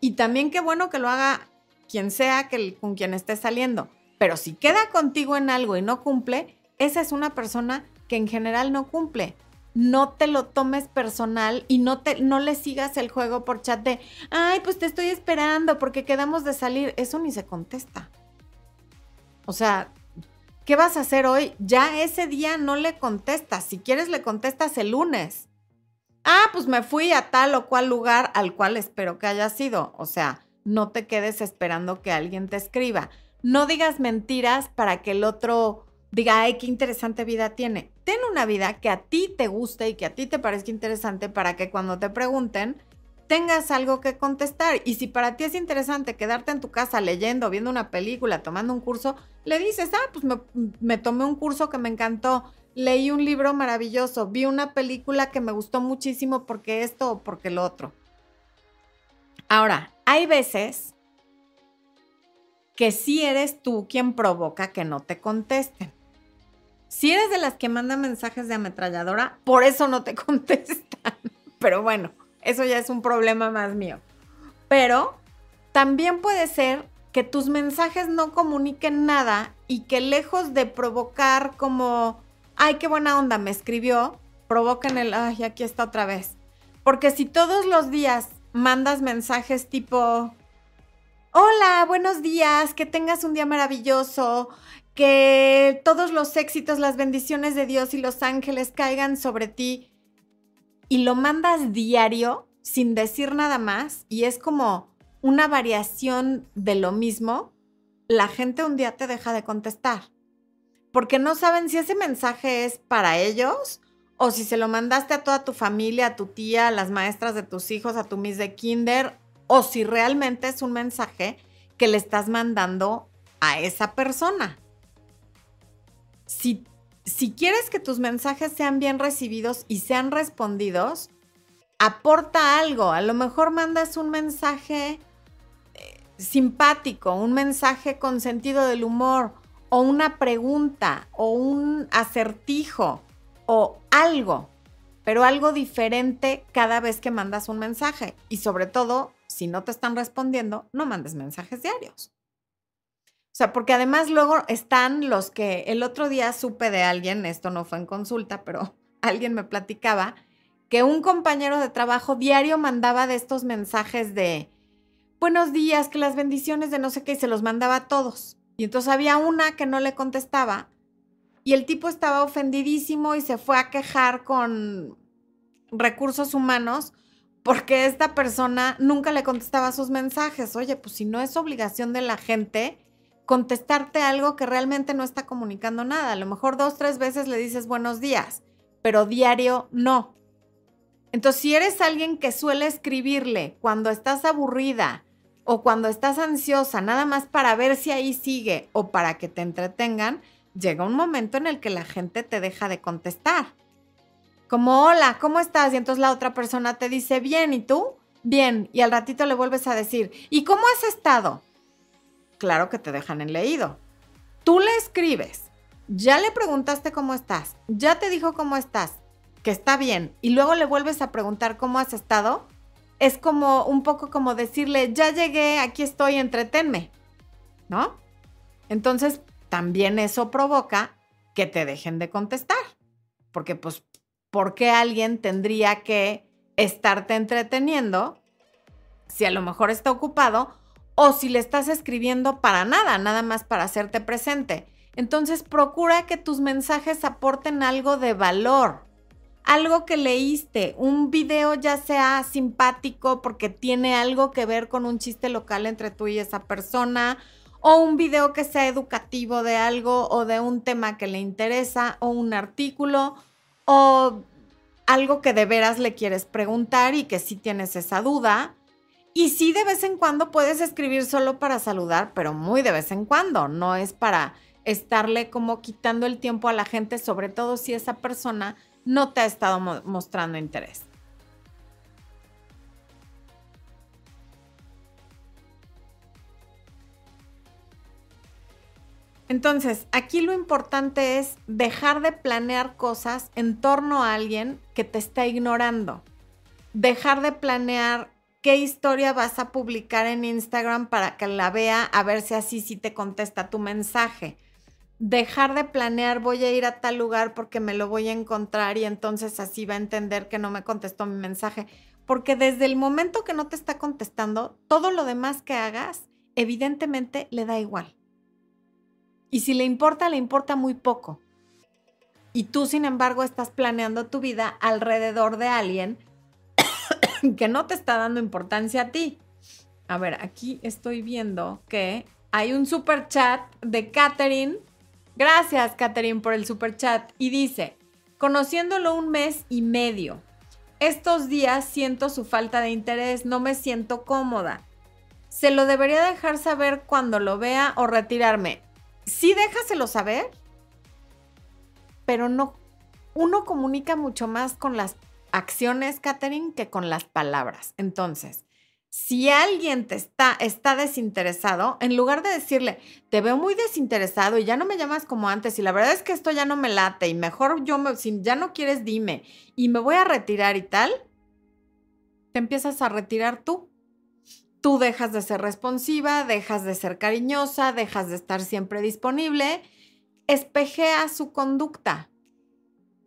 Y también qué bueno que lo haga quien sea que, con quien esté saliendo. Pero si queda contigo en algo y no cumple, esa es una persona que en general no cumple. No te lo tomes personal y no, te, no le sigas el juego por chat de, ay, pues te estoy esperando porque quedamos de salir. Eso ni se contesta. O sea, ¿qué vas a hacer hoy? Ya ese día no le contestas. Si quieres, le contestas el lunes. Ah, pues me fui a tal o cual lugar al cual espero que haya sido. O sea, no te quedes esperando que alguien te escriba. No digas mentiras para que el otro diga, ay, qué interesante vida tiene. Ten una vida que a ti te guste y que a ti te parezca interesante para que cuando te pregunten tengas algo que contestar. Y si para ti es interesante quedarte en tu casa leyendo, viendo una película, tomando un curso, le dices, ah, pues me, tomé un curso que me encantó, leí un libro maravilloso, vi una película que me gustó muchísimo porque esto o porque lo otro. Ahora, hay veces que sí eres tú quien provoca que no te contesten. Si eres de las que manda mensajes de ametralladora, por eso no te contestan. Pero bueno, eso ya es un problema más mío. Pero también puede ser que tus mensajes no comuniquen nada y que lejos de provocar como, ay, qué buena onda, me escribió, provoquen el, ay, aquí está otra vez. Porque si todos los días mandas mensajes tipo, hola, buenos días, que tengas un día maravilloso, que todos los éxitos, las bendiciones de Dios y los ángeles caigan sobre ti y lo mandas diario sin decir nada más y es como una variación de lo mismo, la gente un día te deja de contestar. Porque no saben si ese mensaje es para ellos o si se lo mandaste a toda tu familia, a tu tía, a las maestras de tus hijos, a tu miss de kinder, o si realmente es un mensaje que le estás mandando a esa persona. Si, quieres que tus mensajes sean bien recibidos y sean respondidos, aporta algo. A lo mejor mandas un mensaje eh, simpático, un mensaje con sentido del humor, o una pregunta, o un acertijo o algo, pero algo diferente cada vez que mandas un mensaje. Y sobre todo, si no te están respondiendo, no mandes mensajes diarios. O sea, porque además luego están los que el otro día supe de alguien, esto no fue en consulta, pero alguien me platicaba, que un compañero de trabajo diario mandaba de estos mensajes de buenos días, que las bendiciones de no sé qué, y se los mandaba a todos. Y entonces había una que no le contestaba y el tipo estaba ofendidísimo y se fue a quejar con recursos humanos porque esta persona nunca le contestaba sus mensajes. Oye, pues si no es obligación de la gente contestarte algo que realmente no está comunicando nada. A lo mejor dos, tres veces le dices buenos días, pero diario no. Entonces, si eres alguien que suele escribirle cuando estás aburrida o cuando estás ansiosa, nada más para ver si ahí sigue o para que te entretengan, llega un momento en el que la gente te deja de contestar. Como, hola, ¿cómo estás? Y entonces la otra persona te dice, bien, ¿y tú? Bien. Y al ratito le vuelves a decir, ¿y cómo has estado? Claro que te dejan en leído. Tú le escribes, ya le preguntaste cómo estás, ya te dijo cómo estás, que está bien, y luego le vuelves a preguntar cómo has estado, es como un poco como decirle, ya llegué, aquí estoy, entretenme, ¿no? Entonces, también eso provoca que te dejen de contestar. Porque pues, ¿por qué alguien tendría que estarte entreteniendo si a lo mejor está ocupado o si le estás escribiendo para nada, nada más para hacerte presente? Entonces procura que tus mensajes aporten algo de valor, algo que leíste, un video ya sea simpático porque tiene algo que ver con un chiste local entre tú y esa persona, o un video que sea educativo de algo o de un tema que le interesa o un artículo o algo que de veras le quieres preguntar y que sí tienes esa duda. Y sí de vez en cuando puedes escribir solo para saludar, pero muy de vez en cuando, no es para estarle como quitando el tiempo a la gente, sobre todo si esa persona no te ha estado mostrando interés. Entonces, aquí lo importante es dejar de planear cosas en torno a alguien que te está ignorando. Dejar de planear qué historia vas a publicar en Instagram para que la vea a ver si así sí te contesta tu mensaje. Dejar de planear voy a ir a tal lugar porque me lo voy a encontrar y entonces así va a entender que no me contestó mi mensaje. Porque desde el momento que no te está contestando, todo lo demás que hagas, evidentemente le da igual. Y si le importa, le importa muy poco. Y tú, sin embargo, estás planeando tu vida alrededor de alguien que no te está dando importancia a ti. A ver, aquí estoy viendo que hay un super chat de Katherine. Gracias, Katherine, por el super chat. Y dice, conociéndolo un mes y medio, estos días siento su falta de interés, no me siento cómoda. ¿Se lo debería dejar saber cuando lo vea o retirarme? Sí, déjaselo saber, pero no. Uno comunica mucho más con las acciones, Katherine, que con las palabras. Entonces, si alguien te está, está desinteresado, en lugar de decirle, te veo muy desinteresado y ya no me llamas como antes y la verdad es que esto ya no me late y mejor yo, me, si ya no quieres, dime y me voy a retirar y tal, te empiezas a retirar tú. Tú dejas de ser responsiva, dejas de ser cariñosa, dejas de estar siempre disponible, espejea su conducta.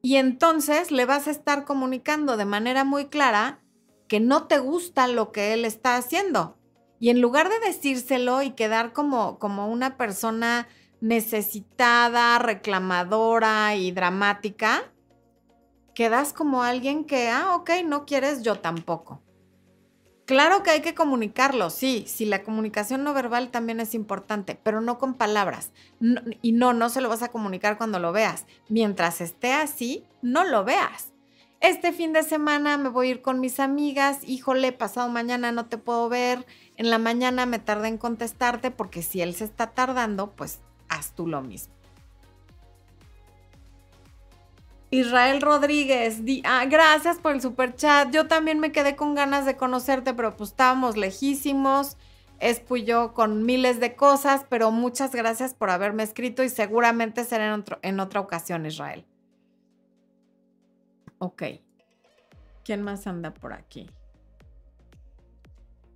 Y entonces le vas a estar comunicando de manera muy clara que no te gusta lo que él está haciendo. Y en lugar de decírselo y quedar como, como una persona necesitada, reclamadora y dramática, quedas como alguien que, ah, ok, no quieres, yo tampoco. Claro que hay que comunicarlo, sí, sí, la comunicación no verbal también es importante, pero no con palabras. y no, no se lo vas a comunicar cuando lo veas. Mientras esté así, no lo veas. Este fin de semana me voy a ir con mis amigas, híjole, pasado mañana no te puedo ver, en la mañana me tardé en contestarte porque si él se está tardando, pues haz tú lo mismo. Israel Rodríguez, ah, gracias por el super chat. Yo también me quedé con ganas de conocerte, pero pues estábamos lejísimos. Es yo con miles de cosas, pero muchas gracias por haberme escrito y seguramente será en, en otra ocasión, Israel. Ok. ¿Quién más anda por aquí?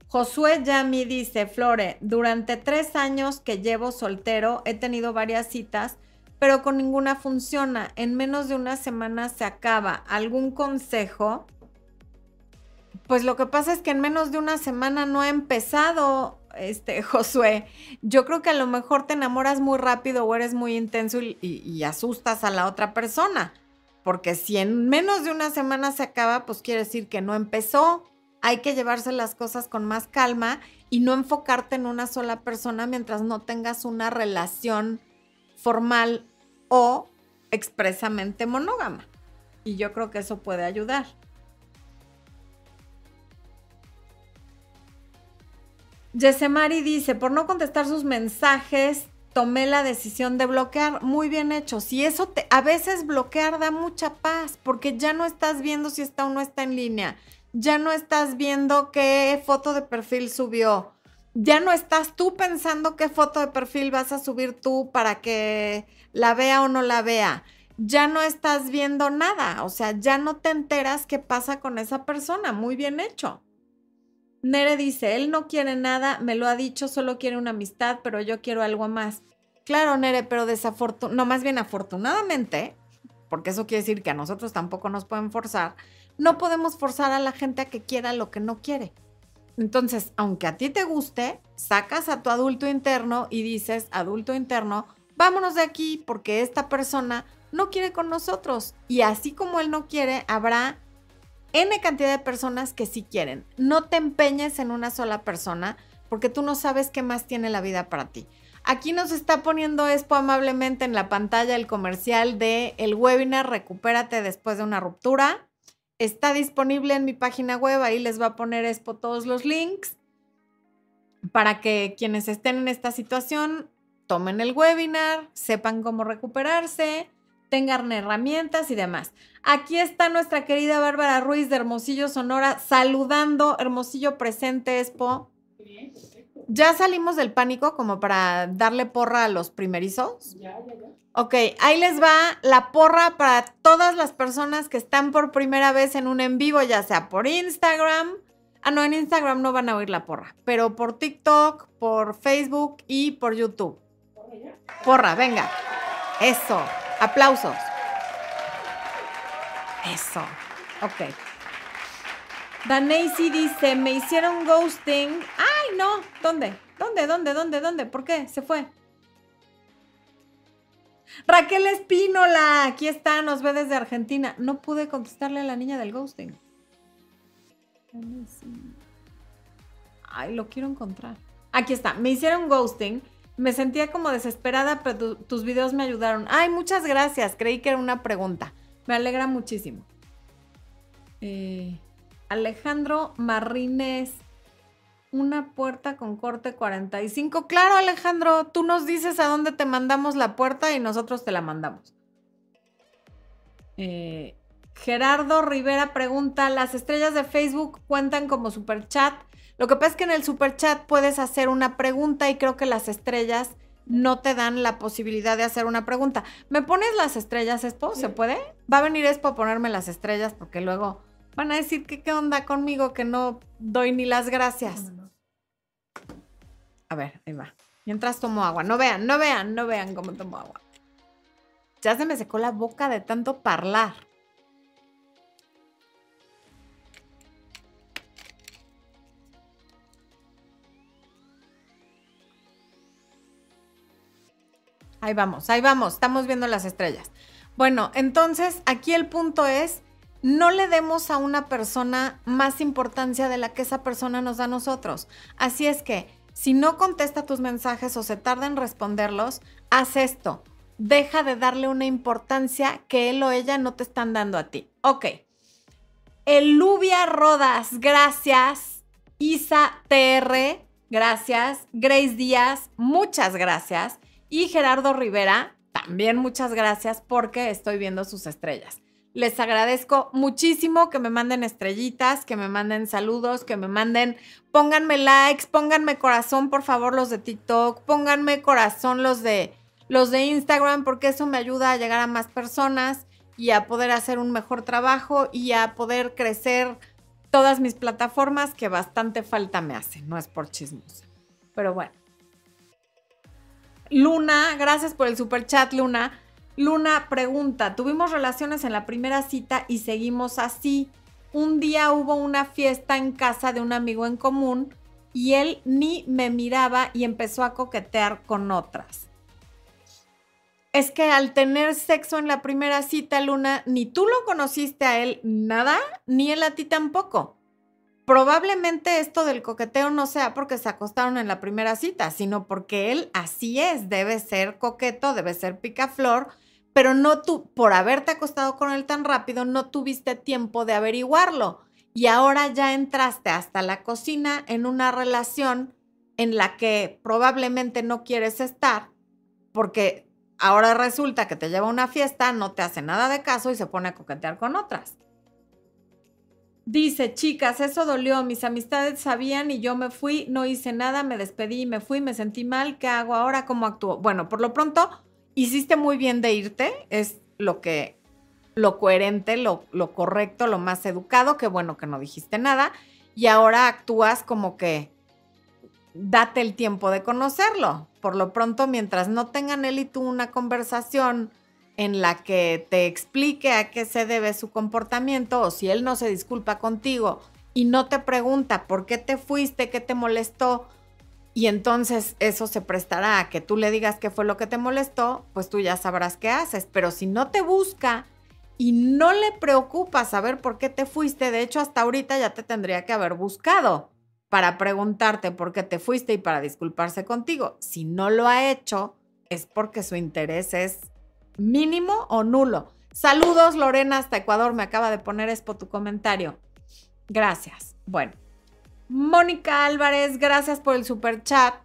Josué Yami dice, Flore, durante tres años que llevo soltero he tenido varias citas, pero con ninguna funciona. En menos de una semana se acaba. ¿Algún consejo? Pues lo que pasa es que en menos de una semana no ha empezado, este, Josué. Yo creo que a lo mejor te enamoras muy rápido o eres muy intenso y asustas a la otra persona. Porque si en menos de una semana se acaba, pues quiere decir que no empezó. Hay que llevarse las cosas con más calma y no enfocarte en una sola persona mientras no tengas una relación formal o expresamente monógama. Y yo creo que eso puede ayudar. Yesemari dice, por no contestar sus mensajes, tomé la decisión de bloquear. Muy bien hecho. Si eso te, a veces bloquear da mucha paz porque ya no estás viendo si está o no está en línea. Ya no estás viendo qué foto de perfil subió. Ya no estás tú pensando qué foto de perfil vas a subir tú para que la vea o no la vea. Ya no estás viendo nada. O sea, ya no te enteras qué pasa con esa persona. Muy bien hecho. Nere dice, él no quiere nada, me lo ha dicho, solo quiere una amistad, pero yo quiero algo más. Claro, Nere, pero desafortunadamente, no, más bien afortunadamente, porque eso quiere decir que a nosotros tampoco nos pueden forzar, no podemos forzar a la gente a que quiera lo que no quiere. Entonces, aunque a ti te guste, sacas a tu adulto interno y dices, adulto interno, vámonos de aquí porque esta persona no quiere con nosotros. Y así como él no quiere, habrá N cantidad de personas que sí quieren. No te empeñes en una sola persona porque tú no sabes qué más tiene la vida para ti. Aquí nos está poniendo Expo amablemente en la pantalla el comercial de el webinar Recupérate después de una ruptura. Está disponible en mi página web, ahí les va a poner Expo todos los links para que quienes estén en esta situación tomen el webinar, sepan cómo recuperarse, tengan herramientas y demás. Aquí está nuestra querida Bárbara Ruiz de Hermosillo, Sonora, saludando. Hermosillo presente, Expo. ¿Ya salimos del pánico como para darle porra a los primerizos? Ya, ya, ya. Ok, ahí les va la porra para todas las personas que están por primera vez en un en vivo, ya sea por Instagram. Ah, no, en Instagram no van a oír la porra, pero por TikTok, por Facebook y por YouTube. Porra, venga. Eso. Aplausos. Eso. Ok. Danasy dice, me hicieron ghosting. ¡Ay, no! ¿Dónde? ¿Dónde? ¿Dónde? ¿Dónde? ¿Dónde? ¿Por qué? Se fue. Raquel Espínola, aquí está, nos ve desde Argentina. No pude contestarle a la niña del ghosting. Ay, lo quiero encontrar. Aquí está. Me hicieron ghosting. Me sentía como desesperada, pero tus videos me ayudaron. Ay, muchas gracias. Creí que era una pregunta. Me alegra muchísimo. Eh, Alejandro Marrines. Una puerta con corte 45. Claro, Alejandro, tú nos dices a dónde te mandamos la puerta y nosotros te la mandamos. Eh, Gerardo Rivera pregunta, ¿las estrellas de Facebook cuentan como super chat? Lo que pasa es que en el super chat puedes hacer una pregunta y creo que las estrellas no te dan la posibilidad de hacer una pregunta. ¿Me pones las estrellas, Expo? ¿Se puede? Va a venir Expo a ponerme las estrellas porque luego van a decir que qué onda conmigo que no doy ni las gracias. A ver, ahí va. Mientras tomo agua. No vean, no vean, no vean cómo tomo agua. Ya se me secó la boca de tanto parlar. Ahí vamos, ahí vamos, estamos viendo las estrellas. Bueno, entonces aquí el punto es, no le demos a una persona más importancia de la que esa persona nos da a nosotros. Así es que, si no contesta tus mensajes o se tarda en responderlos, haz esto. Deja de darle una importancia que él o ella no te están dando a ti. Ok. Elubia Rodas, gracias. Isa TR, gracias. Grace Díaz, muchas gracias. Y Gerardo Rivera, también muchas gracias porque estoy viendo sus estrellas. Les agradezco muchísimo que me manden estrellitas, que me manden saludos, que me manden, pónganme likes, pónganme corazón, por favor, los de TikTok, pónganme corazón los de los de Instagram, porque eso me ayuda a llegar a más personas y a poder hacer un mejor trabajo y a poder crecer todas mis plataformas que bastante falta me hacen, no es por chismos. Pero bueno. Luna, gracias por el super chat, Luna. Luna pregunta, tuvimos relaciones en la primera cita y seguimos así. Un día hubo una fiesta en casa de un amigo en común y él ni me miraba y empezó a coquetear con otras. Es que al tener sexo en la primera cita, Luna, ni tú lo conociste a él nada, ni él a ti tampoco probablemente esto del coqueteo no sea porque se acostaron en la primera cita, sino porque él así es, debe ser coqueto, debe ser picaflor, pero no tú, por haberte acostado con él tan rápido, no tuviste tiempo de averiguarlo. Y ahora ya entraste hasta la cocina en una relación en la que probablemente no quieres estar, porque ahora resulta que te lleva a una fiesta, no te hace nada de caso y se pone a coquetear con otras. Dice, chicas, eso dolió, mis amistades sabían y yo me fui, no hice nada, me despedí, me fui, me sentí mal, ¿qué hago ahora? ¿Cómo actúo? Bueno, por lo pronto, hiciste muy bien de irte, es lo que, lo coherente, lo, lo correcto, lo más educado, qué bueno que no dijiste nada, y ahora actúas como que date el tiempo de conocerlo. Por lo pronto, mientras no tengan él y tú una conversación en la que te explique a qué se debe su comportamiento o si él no se disculpa contigo y no te pregunta por qué te fuiste, qué te molestó, y entonces eso se prestará a que tú le digas qué fue lo que te molestó, pues tú ya sabrás qué haces. Pero si no te busca y no le preocupa saber por qué te fuiste, de hecho hasta ahorita ya te tendría que haber buscado para preguntarte por qué te fuiste y para disculparse contigo. Si no lo ha hecho, es porque su interés es mínimo o nulo. Saludos, Lorena, hasta Ecuador. Me acaba de poner Expo tu comentario. Gracias. Bueno. Mónica Álvarez, gracias por el super chat.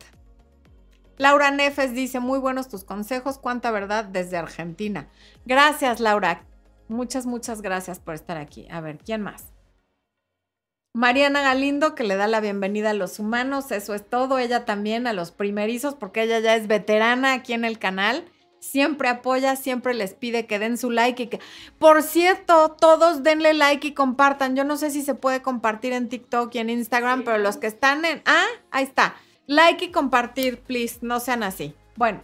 Laura Nefes dice, muy buenos tus consejos, cuánta verdad desde Argentina. Gracias, Laura. Muchas, muchas gracias por estar aquí. A ver, ¿quién más? Mariana Galindo, que le da la bienvenida a los humanos, eso es todo. Ella también a los primerizos, porque ella ya es veterana aquí en el canal siempre apoya, siempre les pide que den su like y que, por cierto, todos denle like y compartan. Yo no sé si se puede compartir en TikTok y en Instagram, pero los que están en, ah, ahí está, like y compartir, please, no sean así. Bueno,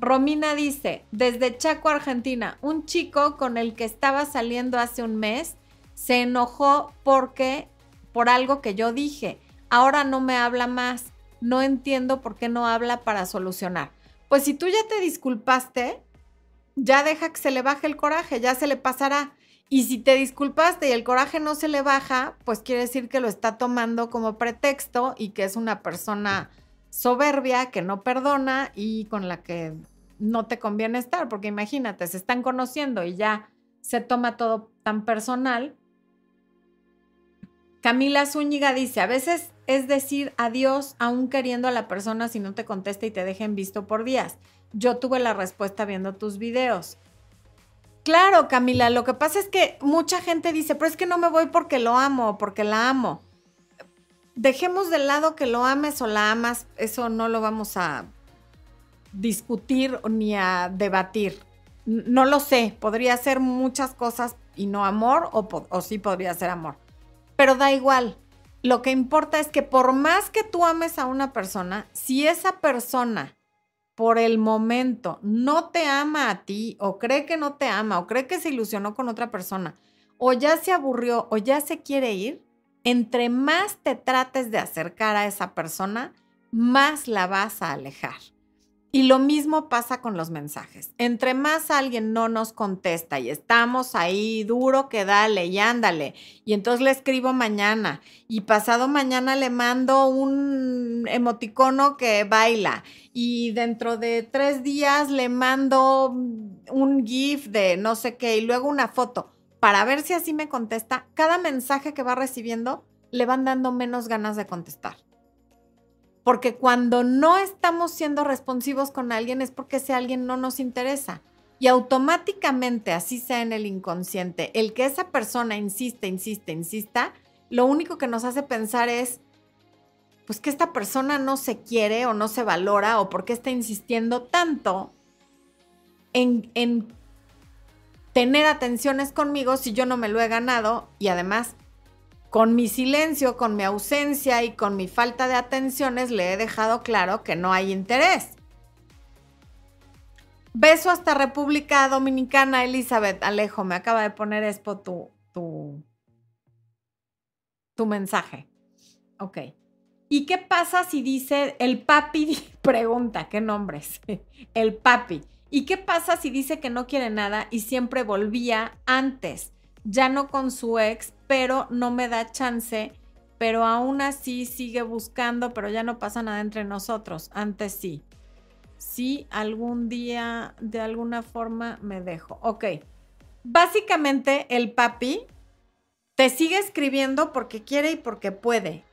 Romina dice, desde Chaco, Argentina, un chico con el que estaba saliendo hace un mes se enojó porque, por algo que yo dije, ahora no me habla más. No entiendo por qué no habla para solucionar pues si tú ya te disculpaste, ya deja que se le baje el coraje, ya se le pasará. Y si te disculpaste y el coraje no se le baja, pues quiere decir que lo está tomando como pretexto y que es una persona soberbia que no perdona y con la que no te conviene estar, porque imagínate, se están conociendo y ya se toma todo tan personal. Camila Zúñiga dice, a veces es decir adiós aún queriendo a la persona si no te contesta y te dejen visto por días. Yo tuve la respuesta viendo tus videos. Claro, Camila, lo que pasa es que mucha gente dice, pero es que no me voy porque lo amo o porque la amo. Dejemos de lado que lo ames o la amas, eso no lo vamos a discutir ni a debatir. No lo sé, podría ser muchas cosas y no amor o, o sí podría ser amor. Pero da igual, lo que importa es que por más que tú ames a una persona, si esa persona por el momento no te ama a ti o cree que no te ama o cree que se ilusionó con otra persona o ya se aburrió o ya se quiere ir, entre más te trates de acercar a esa persona, más la vas a alejar. Y lo mismo pasa con los mensajes. Entre más alguien no nos contesta y estamos ahí duro que dale y ándale, y entonces le escribo mañana y pasado mañana le mando un emoticono que baila y dentro de tres días le mando un GIF de no sé qué y luego una foto para ver si así me contesta, cada mensaje que va recibiendo le van dando menos ganas de contestar. Porque cuando no estamos siendo responsivos con alguien es porque ese alguien no nos interesa. Y automáticamente, así sea en el inconsciente, el que esa persona insiste, insiste, insista, lo único que nos hace pensar es, pues que esta persona no se quiere o no se valora o por qué está insistiendo tanto en, en tener atenciones conmigo si yo no me lo he ganado y además con mi silencio, con mi ausencia y con mi falta de atenciones le he dejado claro que no hay interés. Beso hasta República Dominicana, Elizabeth Alejo. Me acaba de poner Expo tu, tu, tu mensaje. Ok. ¿Y qué pasa si dice el papi? Pregunta, ¿qué nombres? El papi. ¿Y qué pasa si dice que no quiere nada y siempre volvía antes? Ya no con su ex, pero no me da chance, pero aún así sigue buscando, pero ya no pasa nada entre nosotros. Antes sí. Sí, algún día de alguna forma me dejo. Ok. Básicamente el papi te sigue escribiendo porque quiere y porque puede.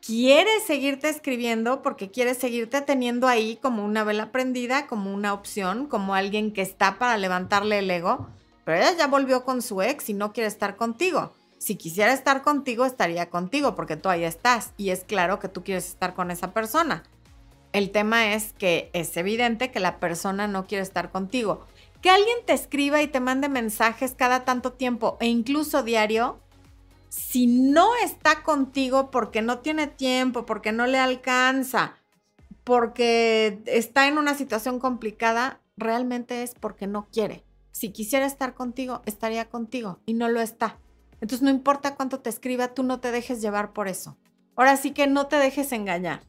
Quiere seguirte escribiendo porque quiere seguirte teniendo ahí como una vela prendida, como una opción, como alguien que está para levantarle el ego pero ella ya volvió con su ex y no quiere estar contigo. Si quisiera estar contigo, estaría contigo porque tú ahí estás y es claro que tú quieres estar con esa persona. El tema es que es evidente que la persona no quiere estar contigo. Que alguien te escriba y te mande mensajes cada tanto tiempo e incluso diario, si no está contigo porque no tiene tiempo, porque no le alcanza, porque está en una situación complicada, realmente es porque no quiere. Si quisiera estar contigo, estaría contigo y no lo está. Entonces no importa cuánto te escriba, tú no te dejes llevar por eso. Ahora sí que no te dejes engañar.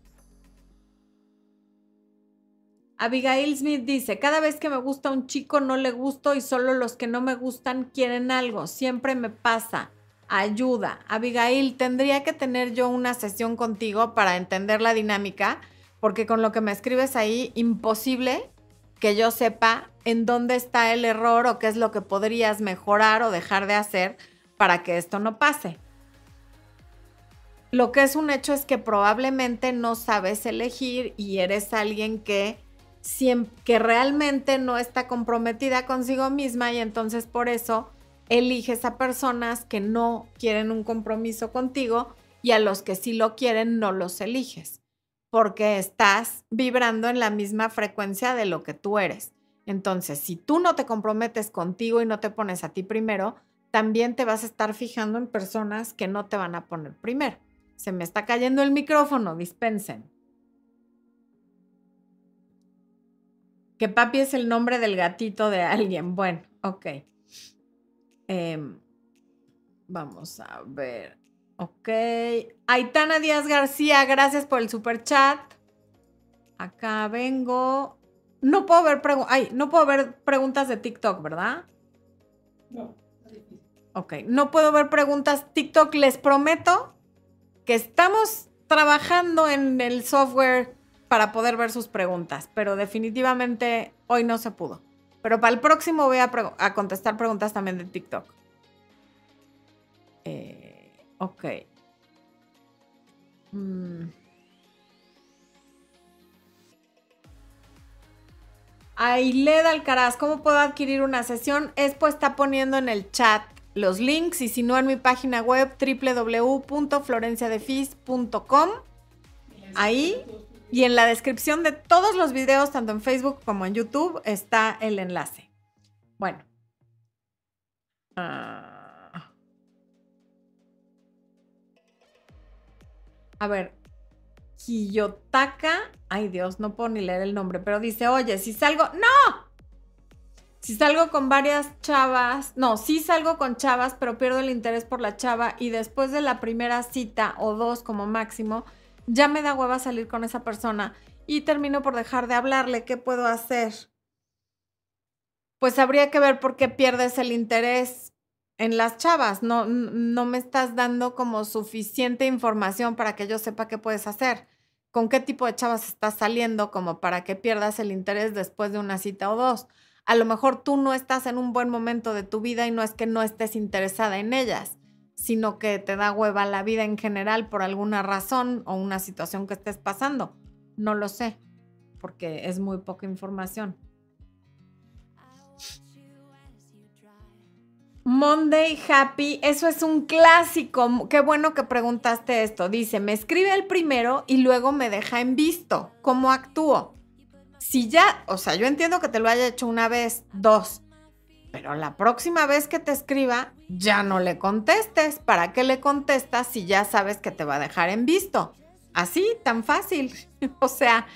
Abigail Smith dice, cada vez que me gusta un chico no le gusto y solo los que no me gustan quieren algo. Siempre me pasa. Ayuda. Abigail, tendría que tener yo una sesión contigo para entender la dinámica, porque con lo que me escribes ahí, imposible que yo sepa en dónde está el error o qué es lo que podrías mejorar o dejar de hacer para que esto no pase. Lo que es un hecho es que probablemente no sabes elegir y eres alguien que, que realmente no está comprometida consigo misma y entonces por eso eliges a personas que no quieren un compromiso contigo y a los que sí lo quieren no los eliges porque estás vibrando en la misma frecuencia de lo que tú eres. Entonces, si tú no te comprometes contigo y no te pones a ti primero, también te vas a estar fijando en personas que no te van a poner primero. Se me está cayendo el micrófono, dispensen. Que papi es el nombre del gatito de alguien. Bueno, ok. Em, vamos a ver. Ok. Aitana Díaz García, gracias por el super chat. Acá vengo. No puedo ver, no puedo ver preguntas de TikTok, ¿verdad? No. Ok, no puedo ver preguntas. TikTok, les prometo que estamos trabajando en el software para poder ver sus preguntas, pero definitivamente hoy no se pudo. Pero para el próximo voy a, contestar preguntas también de TikTok. Eh, ok. Mm. Aileda Alcaraz, ¿cómo puedo adquirir una sesión? Expo está poniendo en el chat los links y si no en mi página web www.florenciadefis.com. Ahí y en la descripción de todos los videos, tanto en Facebook como en YouTube, está el enlace. Bueno. Ah. A ver. Kiyotaka. Ay Dios, no puedo ni leer el nombre, pero dice, oye, si salgo... ¡No! Si salgo con varias chavas, no, sí salgo con chavas, pero pierdo el interés por la chava y después de la primera cita o dos como máximo, ya me da hueva salir con esa persona y termino por dejar de hablarle. ¿Qué puedo hacer? Pues habría que ver por qué pierdes el interés en las chavas. No, no me estás dando como suficiente información para que yo sepa qué puedes hacer. ¿Con qué tipo de chavas estás saliendo como para que pierdas el interés después de una cita o dos? A lo mejor tú no estás en un buen momento de tu vida y no es que no estés interesada en ellas sino que te da hueva la vida en general por alguna razón o una situación que estés pasando. No lo sé, porque es muy poca información. Monday Happy, eso es un clásico. Qué bueno que preguntaste esto. Dice, me escribe el primero y luego me deja en visto. ¿Cómo actúo? Si ya, o sea, yo entiendo que te lo haya hecho una vez, dos, pero la próxima vez que te escriba, ya no le contestes. ¿Para qué le contestas si ya sabes que te va a dejar en visto? Así, tan fácil. o sea,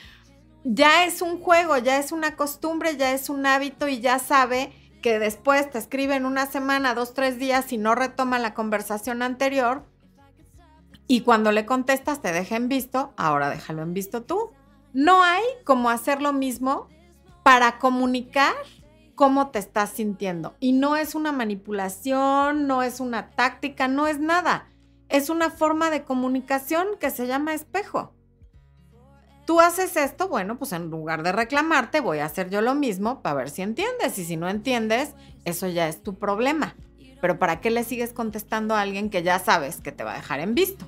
ya es un juego, ya es una costumbre, ya es un hábito y ya sabe que después te escribe en una semana, dos, tres días y no retoma la conversación anterior. Y cuando le contestas te deja en visto, ahora déjalo en visto tú. No hay como hacer lo mismo para comunicar cómo te estás sintiendo. Y no es una manipulación, no es una táctica, no es nada. Es una forma de comunicación que se llama espejo. Tú haces esto, bueno, pues en lugar de reclamarte, voy a hacer yo lo mismo para ver si entiendes. Y si no entiendes, eso ya es tu problema. Pero ¿para qué le sigues contestando a alguien que ya sabes que te va a dejar en visto?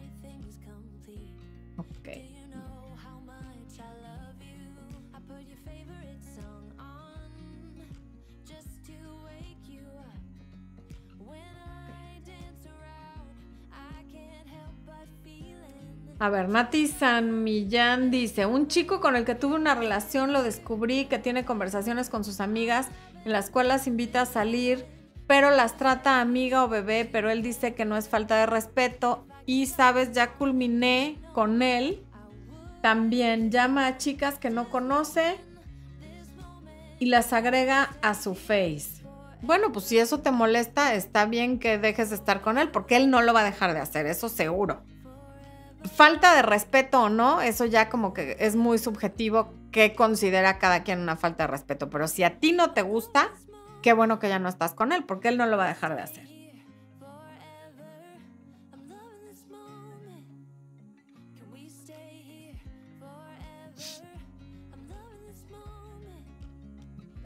A ver, Nati San Millán dice, un chico con el que tuve una relación lo descubrí que tiene conversaciones con sus amigas en las cuales invita a salir, pero las trata amiga o bebé, pero él dice que no es falta de respeto y sabes, ya culminé con él. También llama a chicas que no conoce y las agrega a su face. Bueno, pues si eso te molesta, está bien que dejes de estar con él, porque él no lo va a dejar de hacer, eso seguro falta de respeto o no, eso ya como que es muy subjetivo que considera cada quien una falta de respeto. Pero si a ti no te gusta, qué bueno que ya no estás con él, porque él no lo va a dejar de hacer.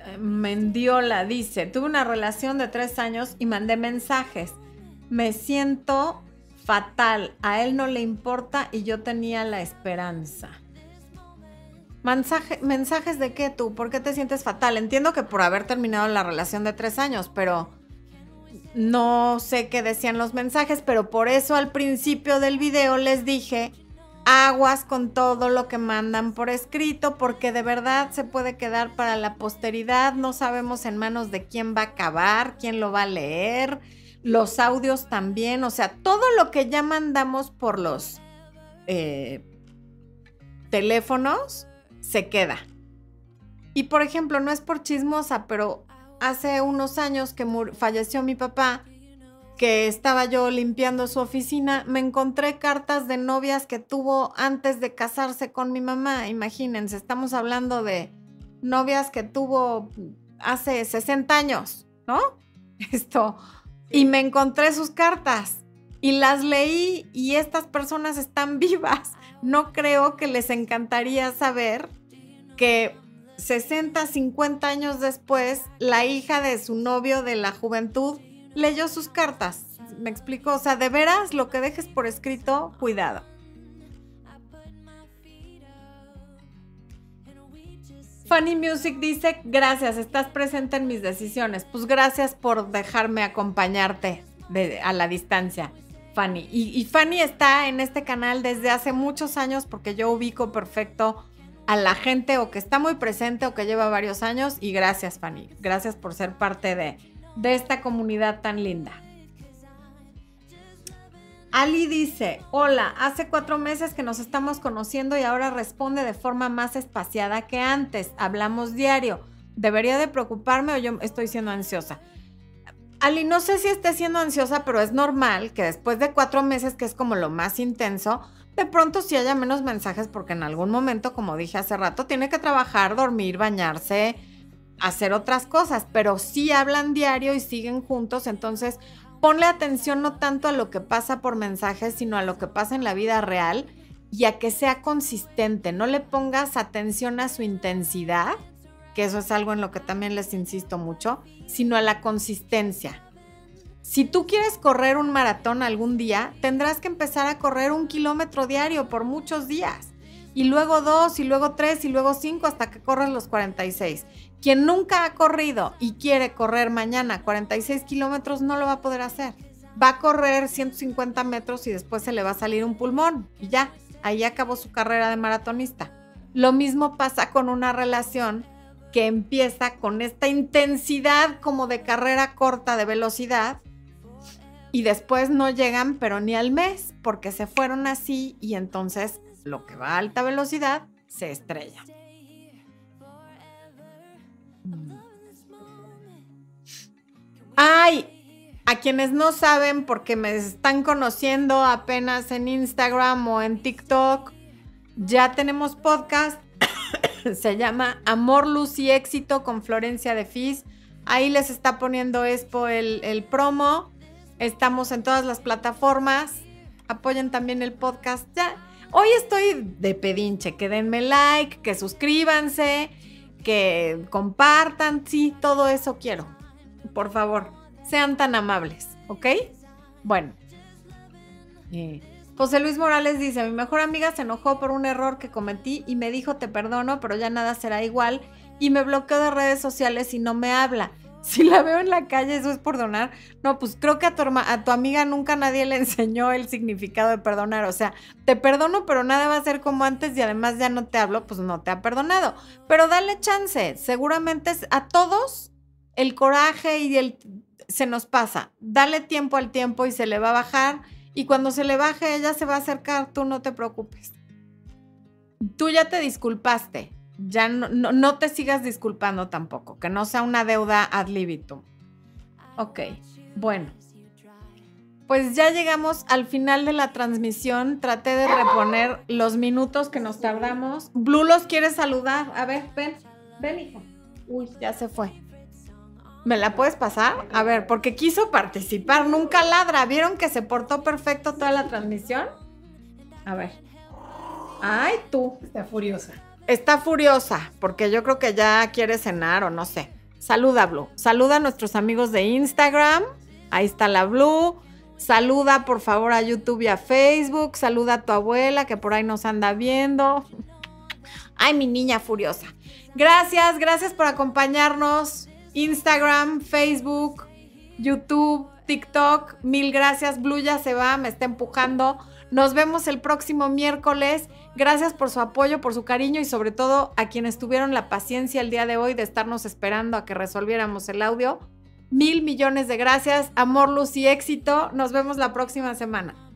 Eh, Mendiola dice, tuve una relación de tres años y mandé mensajes. Me siento fatal. A él no le importa y yo tenía la esperanza. ¿Mensajes de qué tú? ¿Por qué te sientes fatal? Entiendo que por haber terminado la relación de tres años, pero no sé qué decían los mensajes, pero por eso al principio del video les dije aguas con todo lo que mandan por escrito, porque de verdad se puede quedar para la posteridad, no sabemos en manos de quién va a acabar, quién lo va a leer los audios también, o sea, todo lo que ya mandamos por los eh, teléfonos se queda. Y por ejemplo, no es por chismosa, pero hace unos años que falleció mi papá, que estaba yo limpiando su oficina, me encontré cartas de novias que tuvo antes de casarse con mi mamá. Imagínense, estamos hablando de novias que tuvo hace 60 años, ¿no? Esto, y me encontré sus cartas y las leí y estas personas están vivas. No creo que les encantaría saber que 60, 50 años después, la hija de su novio de la juventud leyó sus cartas. ¿Me explico? O sea, de veras, lo que dejes por escrito, cuidado. Funny Music dice, gracias, estás presente en mis decisiones. Pues gracias por dejarme acompañarte a la distancia, Fanny. Y, y, Fanny está en este canal desde hace muchos años porque yo ubico perfecto a la gente o que está muy presente o que lleva varios años. Y gracias, Fanny. Gracias por ser parte de, de esta comunidad tan linda. Ali dice, hola, hace cuatro meses que nos estamos conociendo y ahora responde de forma más espaciada que antes. Hablamos diario. ¿Debería de preocuparme o yo estoy siendo ansiosa? Ali, no sé si esté siendo ansiosa, pero es normal que después de cuatro meses, que es como lo más intenso, de pronto sí haya menos mensajes porque en algún momento, como dije hace rato, tiene que trabajar, dormir, bañarse, hacer otras cosas, pero sí hablan diario y siguen juntos, entonces ponle atención no tanto a lo que pasa por mensajes, sino a lo que pasa en la vida real y a que sea consistente. No le pongas atención a su intensidad, que eso es algo en lo que también les insisto mucho, sino a la consistencia. Si tú quieres correr un maratón algún día, tendrás que empezar a correr un kilómetro diario por muchos días. Y luego dos, y luego tres, y luego cinco, hasta que corras los 46. Quien nunca ha corrido y quiere correr mañana 46 kilómetros no lo va a poder hacer. Va a correr 150 metros y después se le va a salir un pulmón y ya, ahí acabó su carrera de maratonista. Lo mismo pasa con una relación que empieza con esta intensidad como de carrera corta de velocidad y después no llegan pero ni al mes porque se fueron así y entonces lo que va a alta velocidad se estrella. Ay, a quienes no saben porque me están conociendo apenas en Instagram o en TikTok, ya tenemos podcast. Se llama Amor, Luz y Éxito con Florencia de Fis. Ahí les está poniendo Expo el, promo. Estamos en todas las plataformas. Apoyen también el podcast. Hoy estoy de pedinche. Que denme like, que suscríbanse, que compartan. Sí, todo eso quiero por favor, sean tan amables, ¿ok? Bueno. Eh, José Luis Morales dice, mi mejor amiga se enojó por un error que cometí y me dijo, te perdono, pero ya nada será igual. Y me bloqueó de redes sociales y no me habla. Si la veo en la calle, eso es perdonar. No, pues creo que a tu, a tu amiga nunca nadie le enseñó el significado de perdonar. O sea, te perdono, pero nada va a ser como antes y además ya no te hablo, pues no te ha perdonado. Pero dale chance. Seguramente a todos el coraje y el se nos pasa. Dale tiempo al tiempo y se le va a bajar. Y cuando se le baje, ella se va a acercar. Tú no te preocupes. Tú ya te disculpaste. Ya no, no, te sigas disculpando tampoco. Que no sea una deuda ad libitum. Ok, bueno. Pues ya llegamos al final de la transmisión. Traté de reponer los minutos que nos tardamos. Blue los quiere saludar. A ver, ven. Ven, hija. Uy, ya se fue. ¿Me la puedes pasar? A ver, porque quiso participar, nunca ladra. ¿Vieron que se portó perfecto toda la transmisión? A ver. Ay, tú. Está furiosa. Está furiosa, porque yo creo que ya quiere cenar o no sé. Saluda, Blue. Saluda a nuestros amigos de Instagram. Ahí está la Blue. Saluda, por favor, a YouTube y a Facebook. Saluda a tu abuela que por ahí nos anda viendo. Ay, mi niña furiosa. Gracias, gracias por acompañarnos. Instagram, Facebook, YouTube, TikTok. Mil gracias. Blue ya se va, me está empujando. Nos vemos el próximo miércoles. Gracias por su apoyo, por su cariño y sobre todo a quienes tuvieron la paciencia el día de hoy de estarnos esperando a que resolviéramos el audio. Mil millones de gracias. Amor, luz y éxito. Nos vemos la próxima semana.